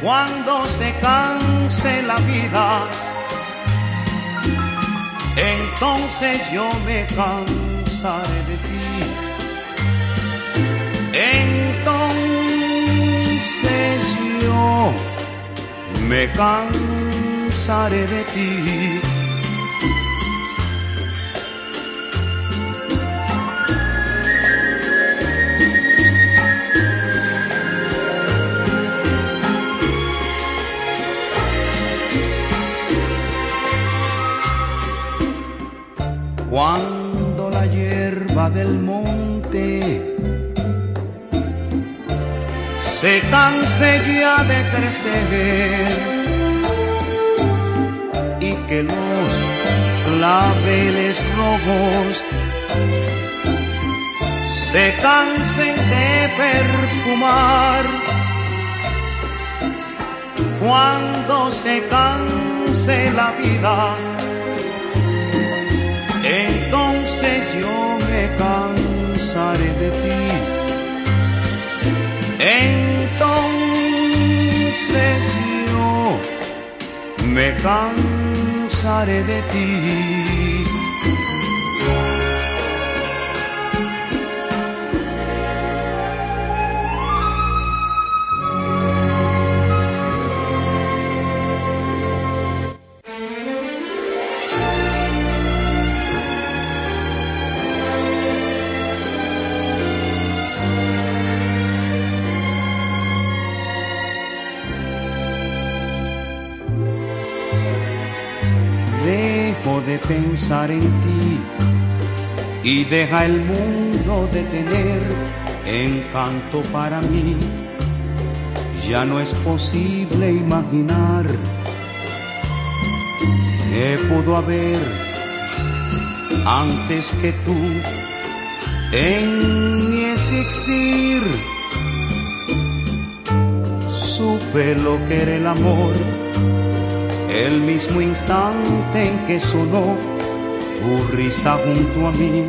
Cuando se canse la vida, entonces yo me cansaré de ti. Entonces yo me cansaré de ti. Cuando la hierba del monte se canse ya de crecer que los claveles rojos se cansen de perfumar. Cuando se canse la vida, entonces yo me cansaré de ti. Entonces yo de ti. Pensar en ti y deja el mundo de tener encanto para mí. Ya no es posible imaginar que pudo haber antes que tú en mi existir. supe lo que era el amor, el mismo instante en que sonó tu risa junto a mí,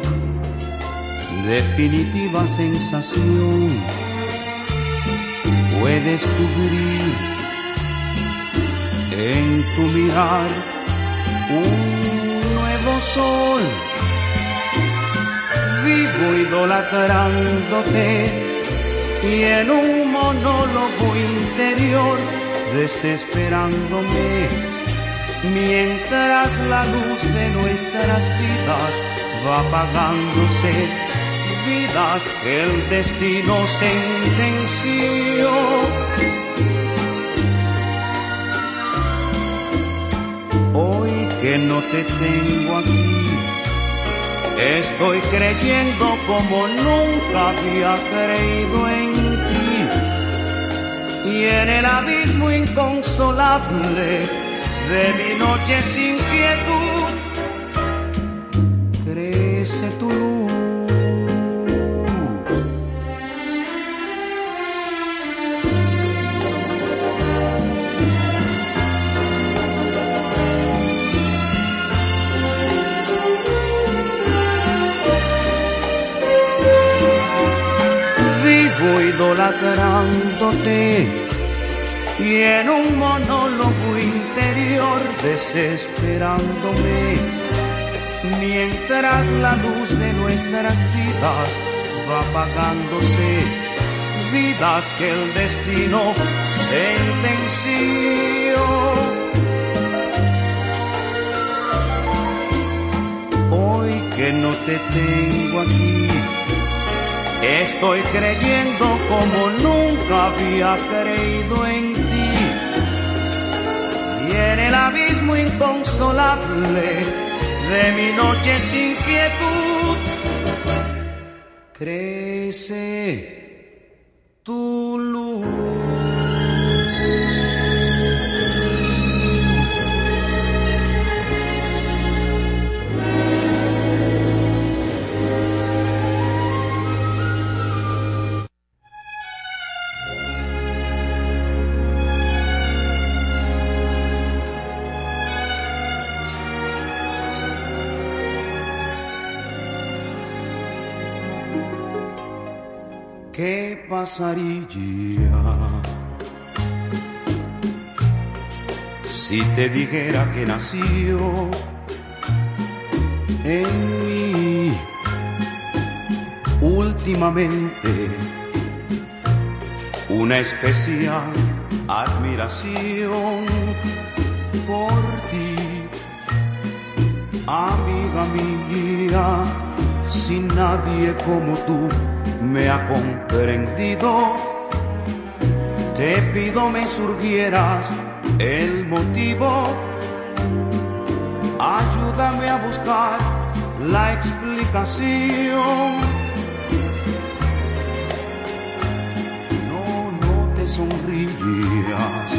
definitiva sensación. Fue descubrir en tu mirar un nuevo sol. Vivo idolatrándote y en un monólogo interior desesperándome mientras la luz de nuestras vidas va apagándose vidas que el destino sentenció hoy que no te tengo aquí Estoy creyendo como nunca había creído en ti. Y en el abismo inconsolable de mi noche sin quietud, crece tu luz. Vivo idolatrándote y en un monólogo desesperándome mientras la luz de nuestras vidas va apagándose vidas que el destino sentenció hoy que no te tengo aquí Estoy creyendo como nunca había creído en ti. Y en el abismo inconsolable de mi noche sin quietud, crece tu ¿Qué pasaría si te dijera que nació en mí últimamente una especial admiración por ti, amiga mía, sin nadie como tú me ha comprendido. Te pido me surgieras el motivo. Ayúdame a buscar la explicación. No, no te sonrías.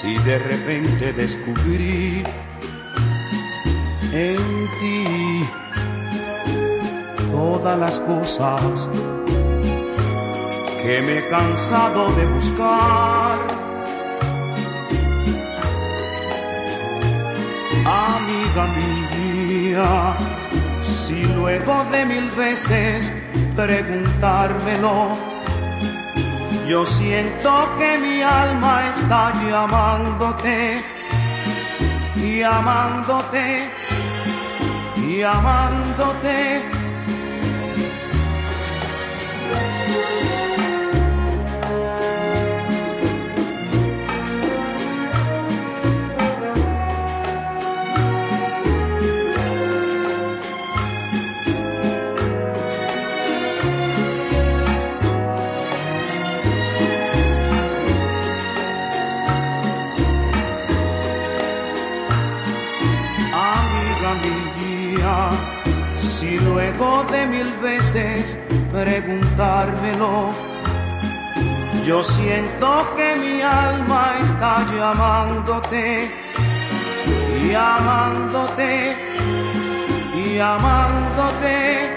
Si de repente descubrí en ti todas las cosas que me he cansado de buscar. Amiga mía, si luego de mil veces preguntármelo, yo siento que mi alma está llamándote, llamándote, llamándote. Si luego de mil veces preguntármelo, yo siento que mi alma está llamándote, llamándote, llamándote.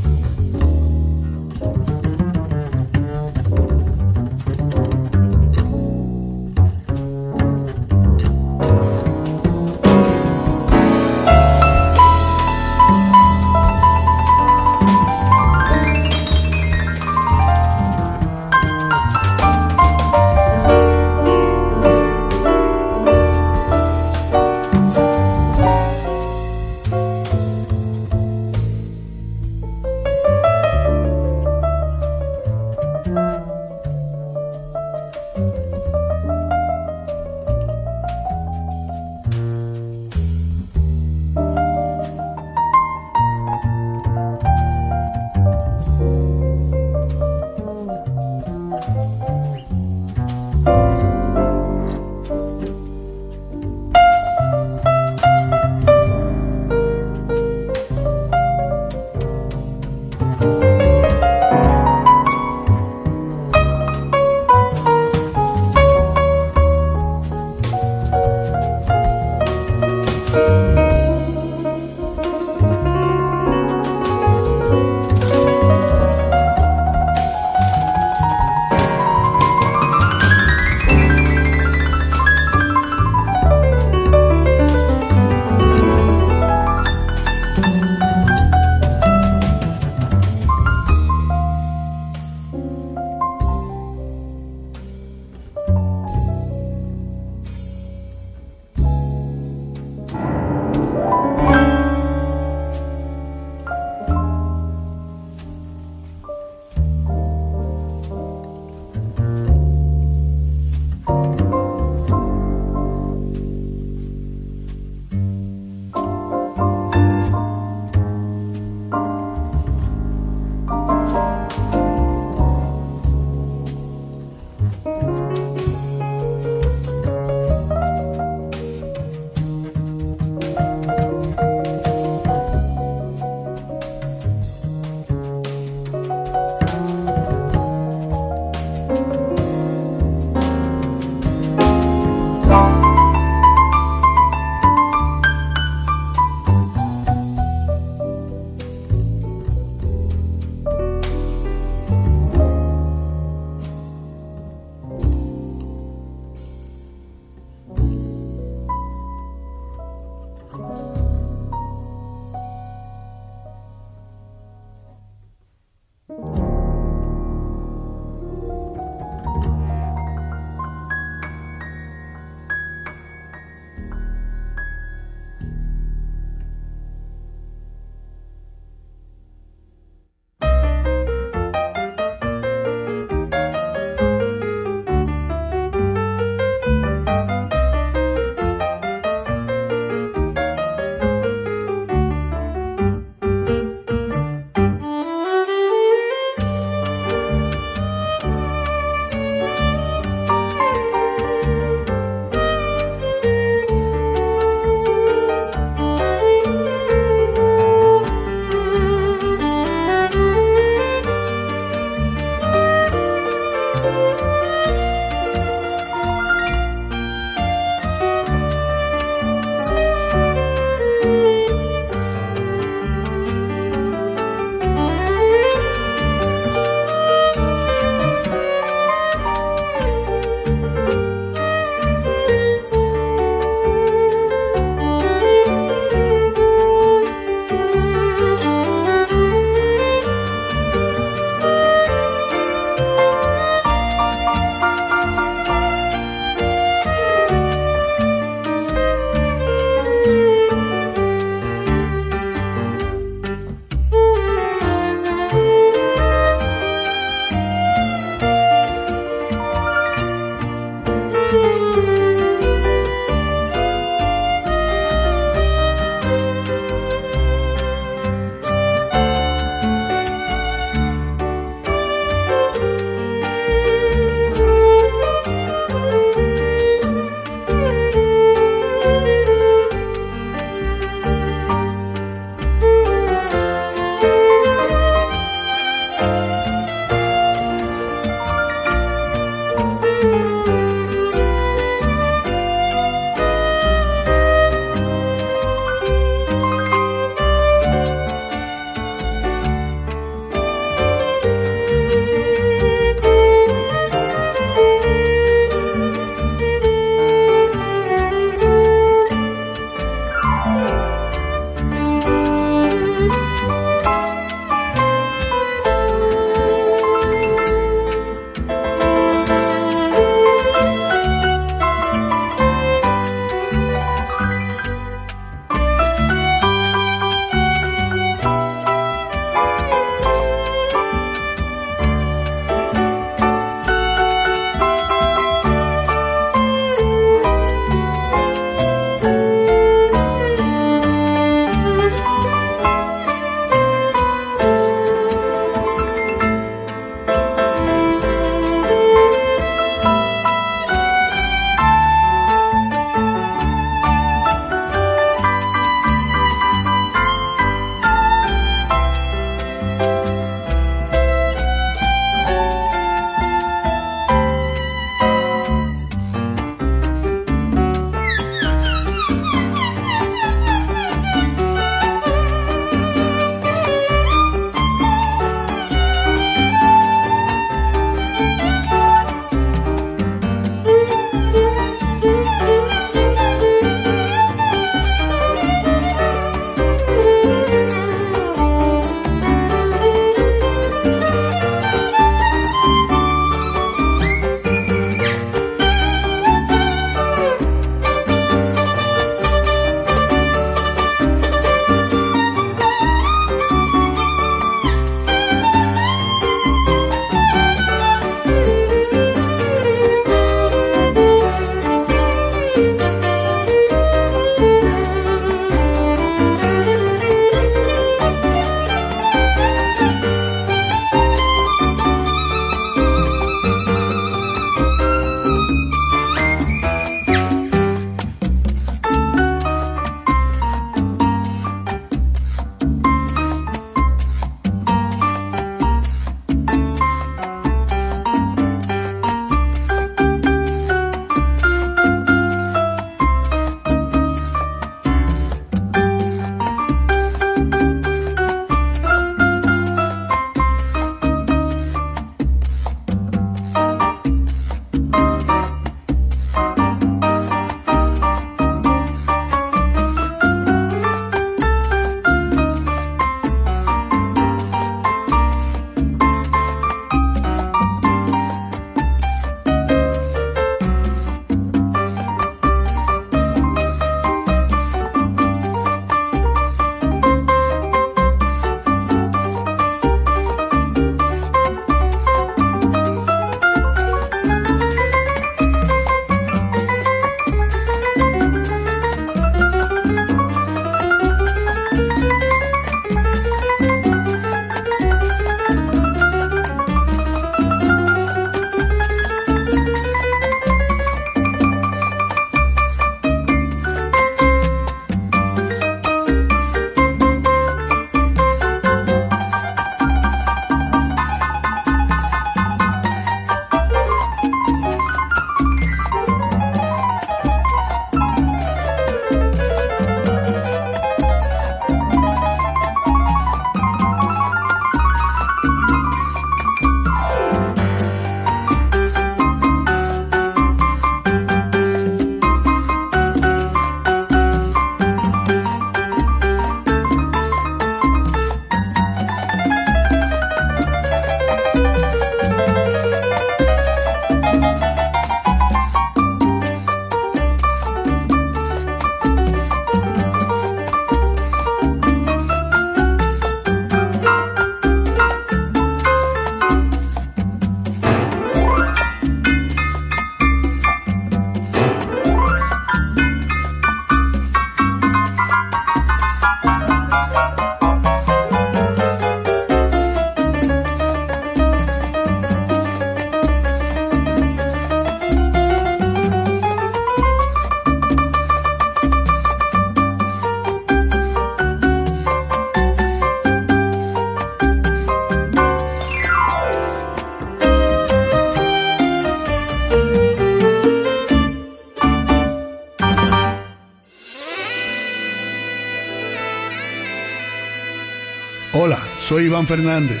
Iván Fernández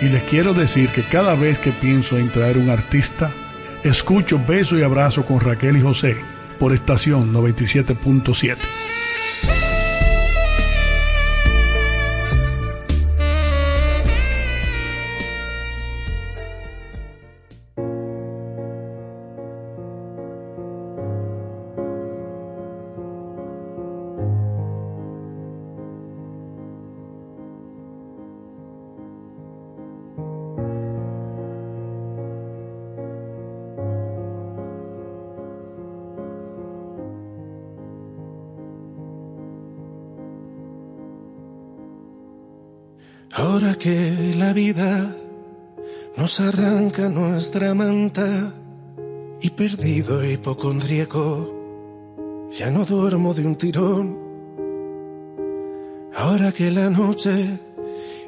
y les quiero decir que cada vez que pienso en traer un artista, escucho Beso y Abrazo con Raquel y José por estación 97.7. arranca nuestra manta y perdido hipocondríaco, ya no duermo de un tirón. Ahora que la noche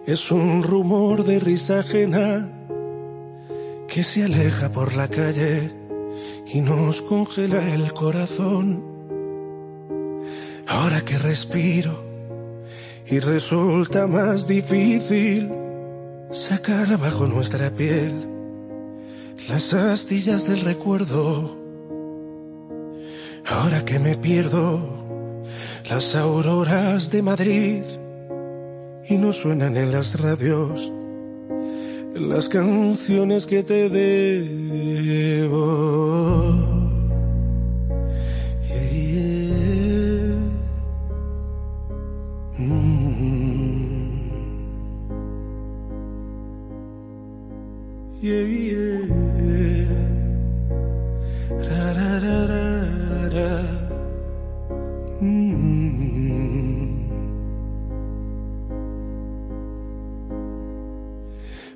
es un rumor de risa ajena que se aleja por la calle y nos congela el corazón. Ahora que respiro y resulta más difícil sacar bajo nuestra piel las astillas del recuerdo. Ahora que me pierdo las auroras de Madrid y no suenan en las radios las canciones que te debo.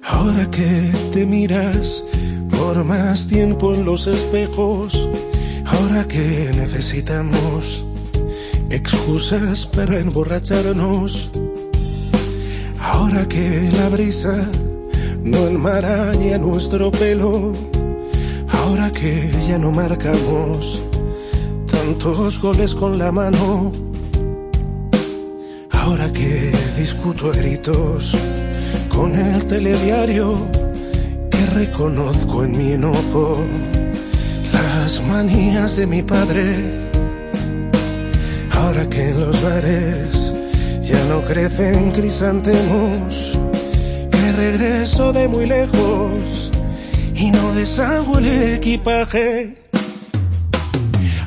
Ahora que te miras por más tiempo en los espejos, ahora que necesitamos excusas para emborracharnos, ahora que la brisa no enmaraña nuestro pelo, ahora que ya no marcamos tantos goles con la mano, ahora que discuto a gritos con el telediario que reconozco en mi enojo las manías de mi padre, ahora que en los bares ya no crecen crisantemos regreso de muy lejos y no deshago el equipaje.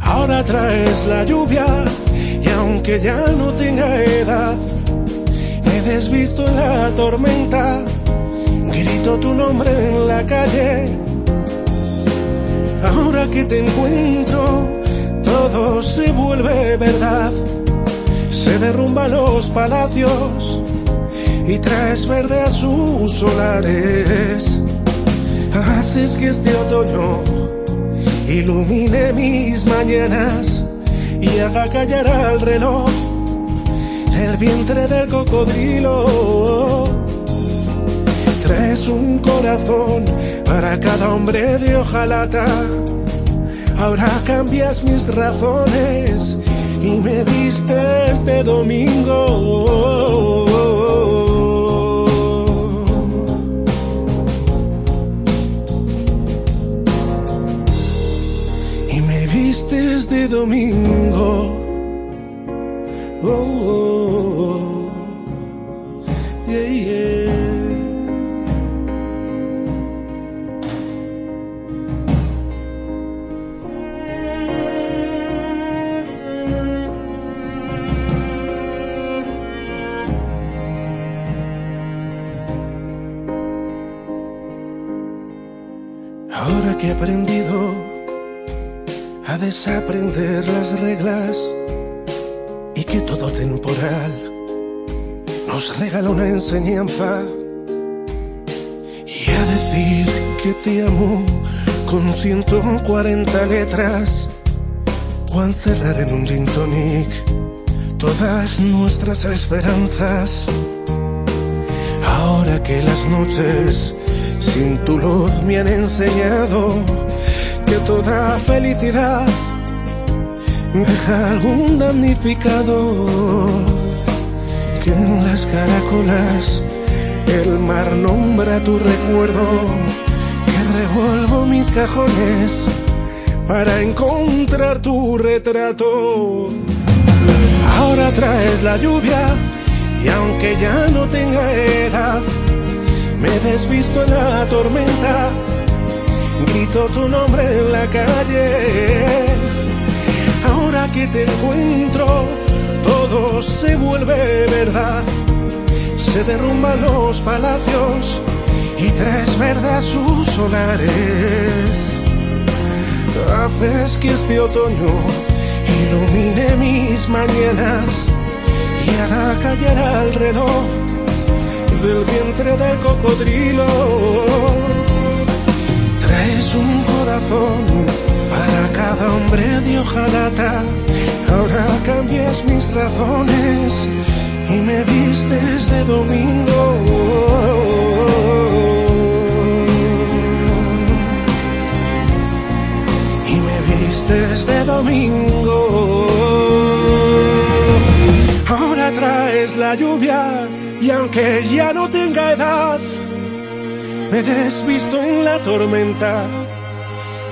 Ahora traes la lluvia y aunque ya no tenga edad, me desvisto la tormenta, grito tu nombre en la calle. Ahora que te encuentro, todo se vuelve verdad. Se derrumban los palacios y traes verde a sus solares. Haces que este otoño ilumine mis mañanas y haga callar al reloj el vientre del cocodrilo. Traes un corazón para cada hombre de hojalata. Ahora cambias mis razones y me vistes de domingo. Domingo. Oh, oh, desaprender las reglas y que todo temporal nos regala una enseñanza y a decir que te amo con 140 letras o a encerrar en un gin tonic todas nuestras esperanzas. Ahora que las noches sin tu luz me han enseñado que toda felicidad deja algún damnificado, que en las caracolas El mar nombra tu recuerdo, que revuelvo mis cajones para encontrar tu retrato. Ahora traes la lluvia y aunque ya no tenga edad, me desvisto en la tormenta, grito tu nombre en la calle. Ahora que te encuentro, todo se vuelve verdad. Se derrumban los palacios y traes verdes sus solares. Haces que este otoño ilumine mis mañanas y haga callar al reloj del vientre del cocodrilo. Un corazón para cada hombre de hojalata. Ahora cambias mis razones y me vistes de domingo. Y me vistes de domingo. Ahora traes la lluvia y aunque ya no tenga edad, me desvisto en la tormenta,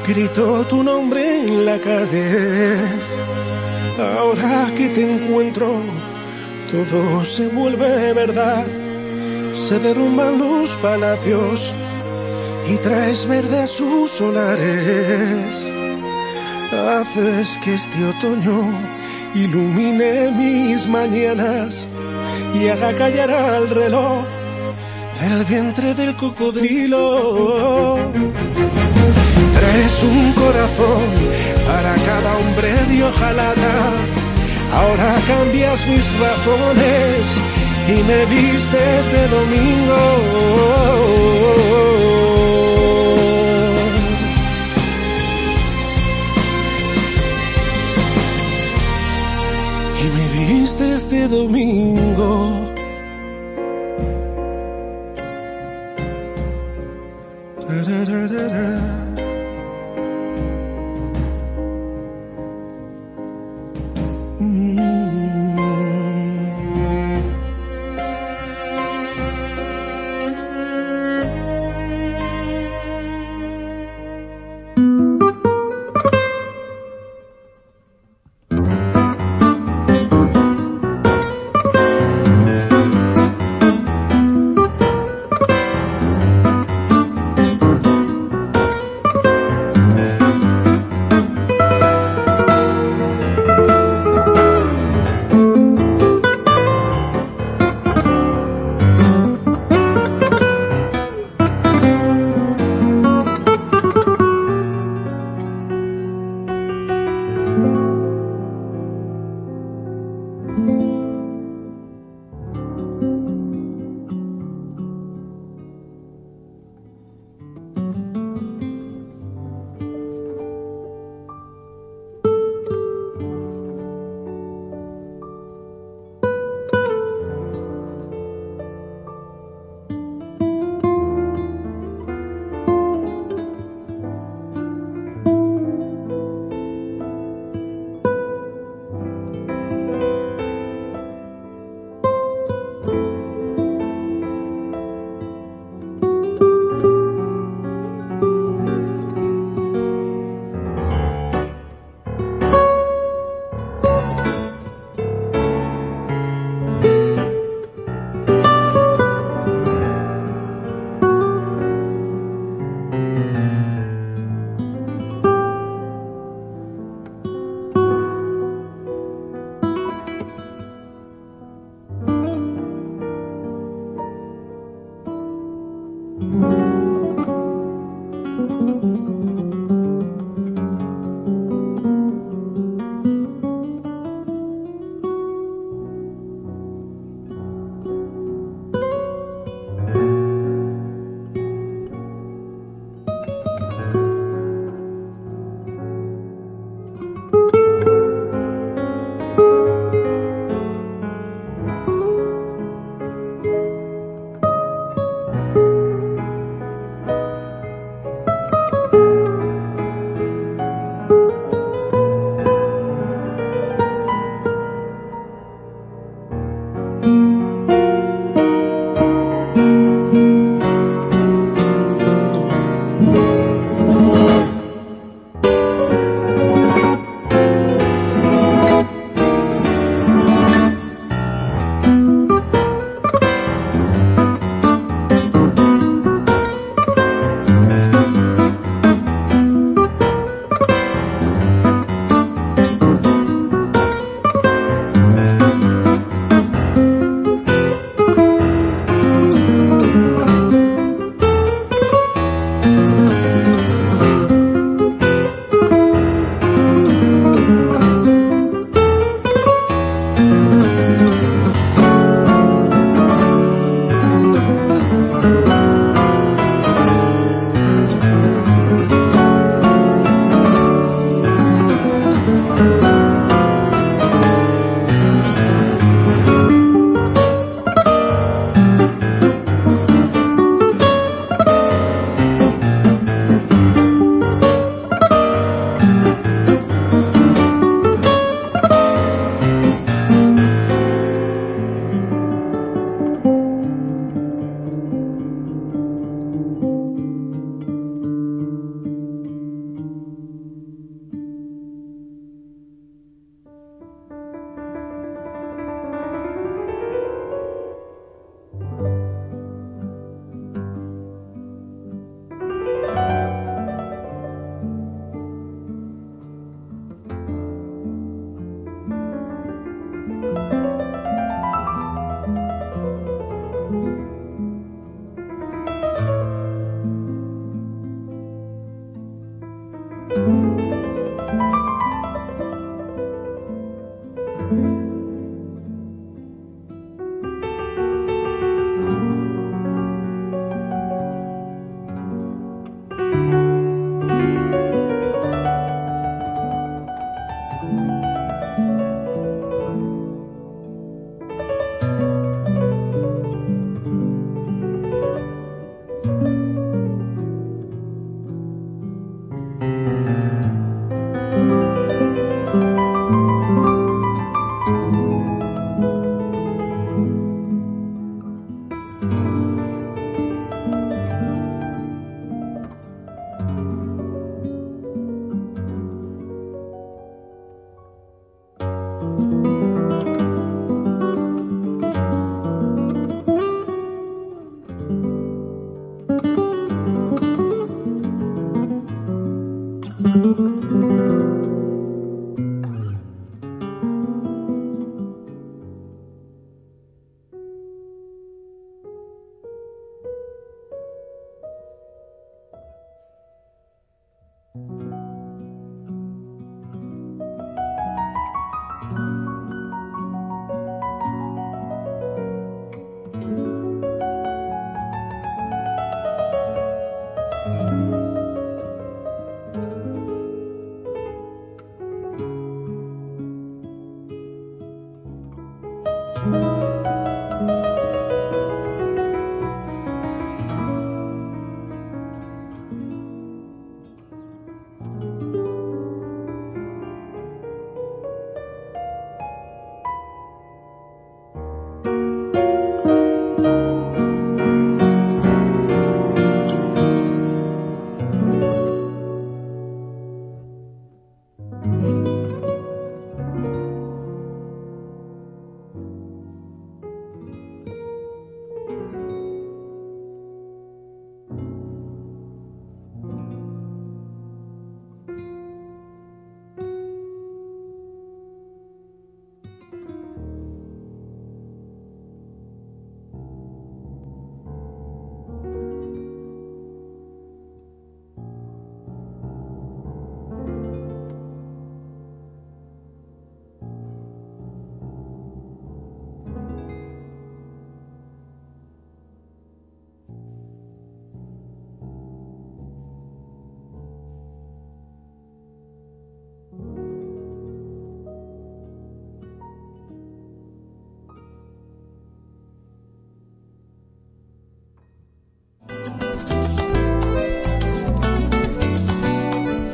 grito tu nombre en la calle. Ahora que te encuentro, todo se vuelve verdad, se derrumban los palacios y traes verdes sus solares. Haces que este otoño ilumine mis mañanas y haga callar al reloj del vientre del cocodrilo. Traes un corazón para cada hombre de hojalata. Ahora cambias mis razones y me vistes de domingo. Domingo.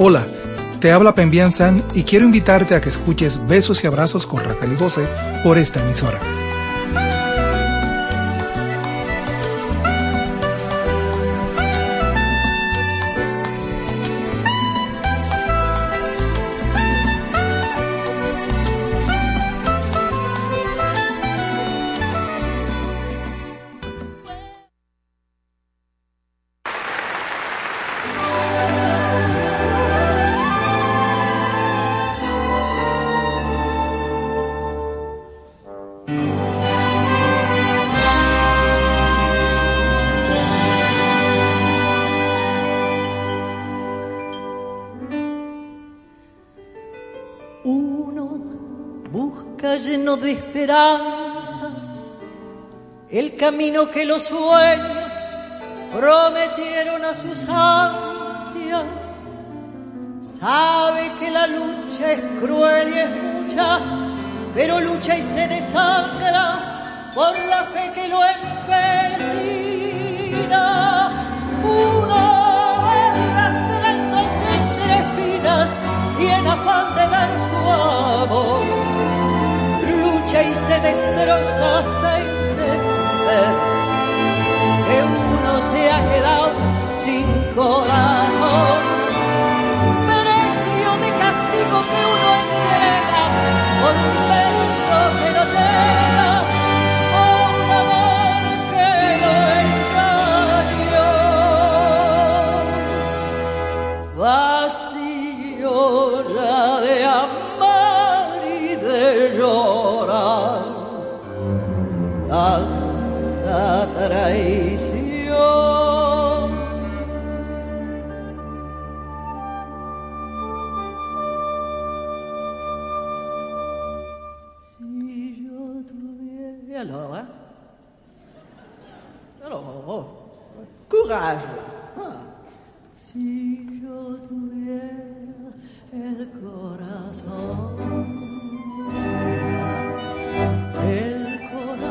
Hola, te habla Pembian San y quiero invitarte a que escuches Besos y Abrazos con Raquel y por esta emisora. Camino que los sueños prometieron a sus ansias. Sabe que la lucha es cruel y es mucha, pero lucha y se desangra por la fe que lo empecina. Arrastrándose entre espinas y en afán de dar su amor y se destroza hasta que uno se ha quedado sin corazón. Precio de castigo que uno entrega por courage. Ah. Si yo el corazón, el como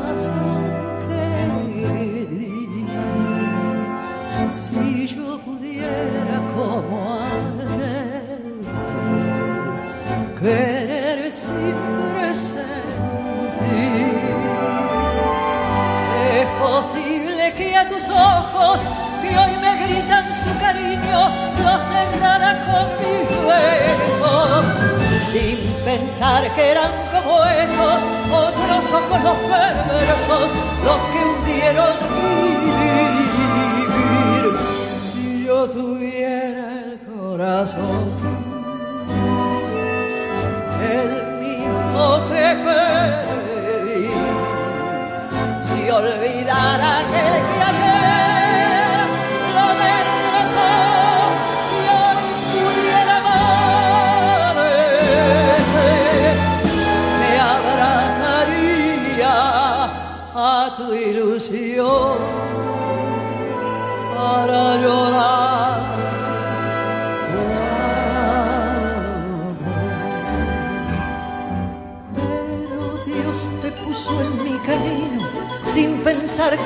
cariño los cerrara con mis besos sin pensar que eran como esos otros ojos los perversos los que hundieron mi yo tuviera el corazón, el mismo que perdí, si olvidara que ayer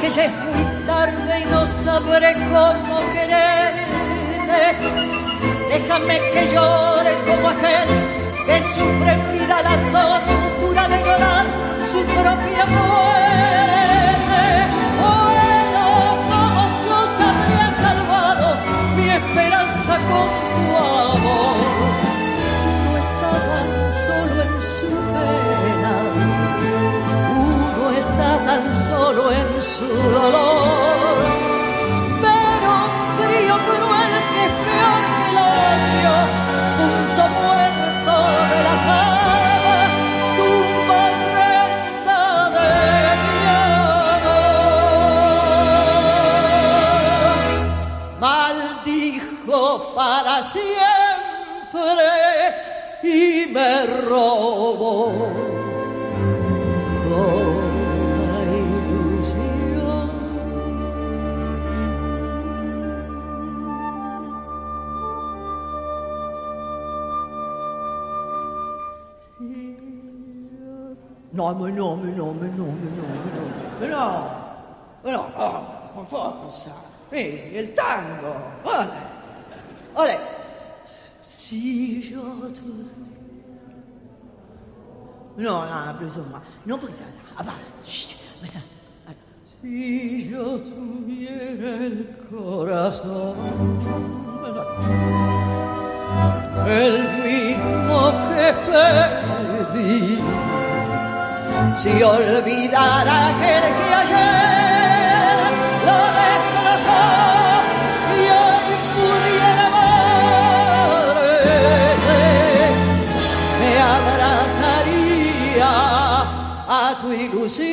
que ya es muy tarde y no sabré cómo quererte. Déjame que llore como aquel que sufre en vida la tortura de llorar su propia muerte. esperanza con tu en su dolor. Con forza, eh, il tango, vale. Ole. Si yo tu... No, no, plus ou moins. Non, porque... Ah, bah, chut, voilà. Si yo tuviera el corazón, el mismo que perdí, si olvidara aquel que ayer a tu ilusión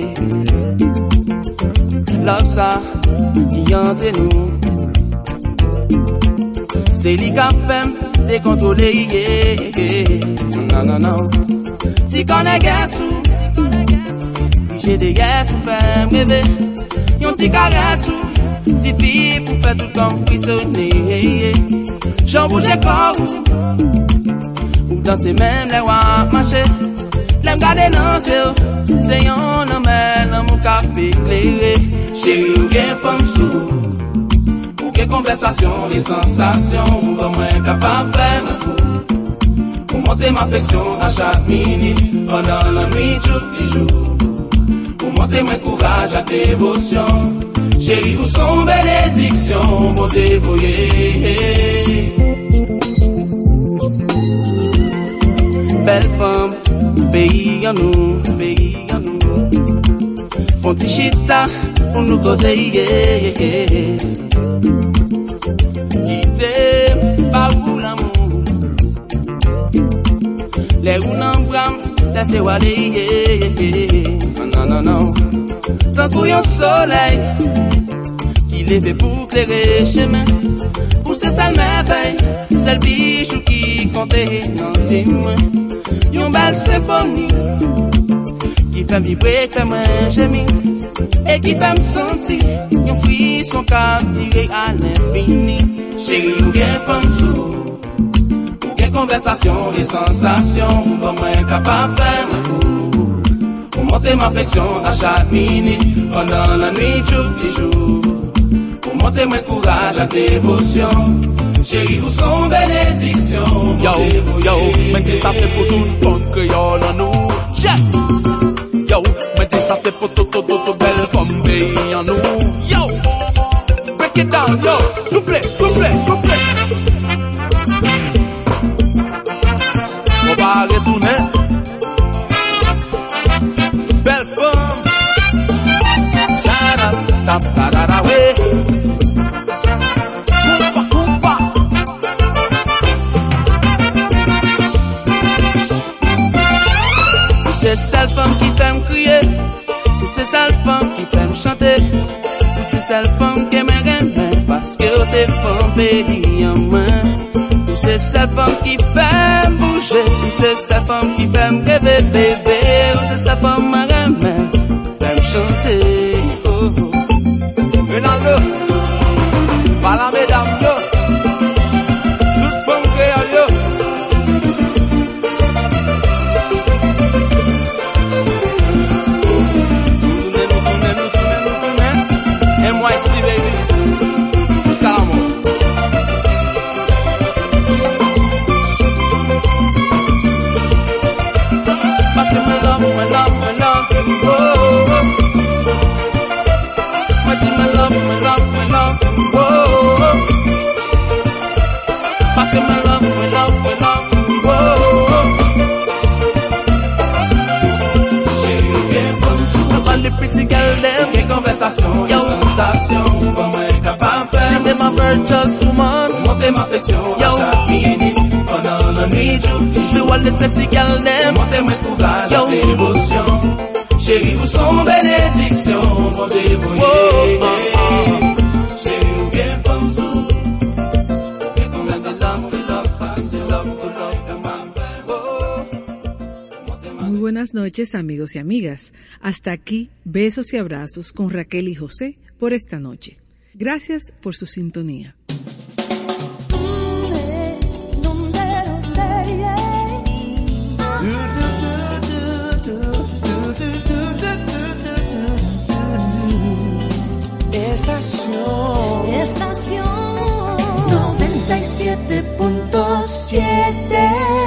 love ça qui entre nous. C'est lui qui a fait décontrôler. Non, non, non. Tu connais Gassou. Si j'ai des Gassou, fais rêver. Yon petit caressou. Si fille pour faire tout comme frissonner. J'en bouge corps. Ou danser même les rois marcher. Lèm gade nan se yo, se yon nan men nan mou ka pekle Chéri ou gen fom sou. Ou gen konversasyon E sensasyon ou ba mwen kapap fè mè fou. Ou monte m afeksyon a chak minit Pendan la nwi chouk li jou Ou monte mwen kouraj a devosyon Chéri ou son benediksyon Bon devoye Bel fom Beyi an nou Beyi an nou Fon ti chè Ita unukoze iye Ite wale Non non non Tant un soleil Qui levait pour éclairer chemin Pousse sa merveille C'est le bijou qui comptait dans ses mains Yon bal symphonie Qui fait vibrer comme un E ki fèm senti Yon frisson ka tire a l'infini. Chéri ou gen fèm sou Ou gen konversasyon e sensasyon Ou ban mwen kapap fèm fou Ou monte m'affeksyon a chak minute Pendan la nwi chouk li jou Ou monte mwen kouraj a devosyon Chéri ou son benediksyon Yo, yo, mwen te sa fe pou tout bon kreyol an nou Check Yo, c'est pour tout, tout, tout, belle Bombay en nous. Yo, break it down, yo, souffle, souffle, souffle. On va retourner. Belle femme. Chara, celle femme se sel fam ki fèm chante Ou se sel fam ke mè remè Paske ou se fam peyi an mè Ou se sel fam ki fèm bouje Ou se sel fam ki fèm rêve bébé. Ou se sel fam mè remè Fèm chante M'affeksyon Yo. Do all the sexy girl them son Bon Oh, oh, oh. Ou buenas noches amigos y amigas. Hasta aquí, besos y abrazos con Raquel y José por esta noche. Gracias por su sintonía. Estación. Estación 97.7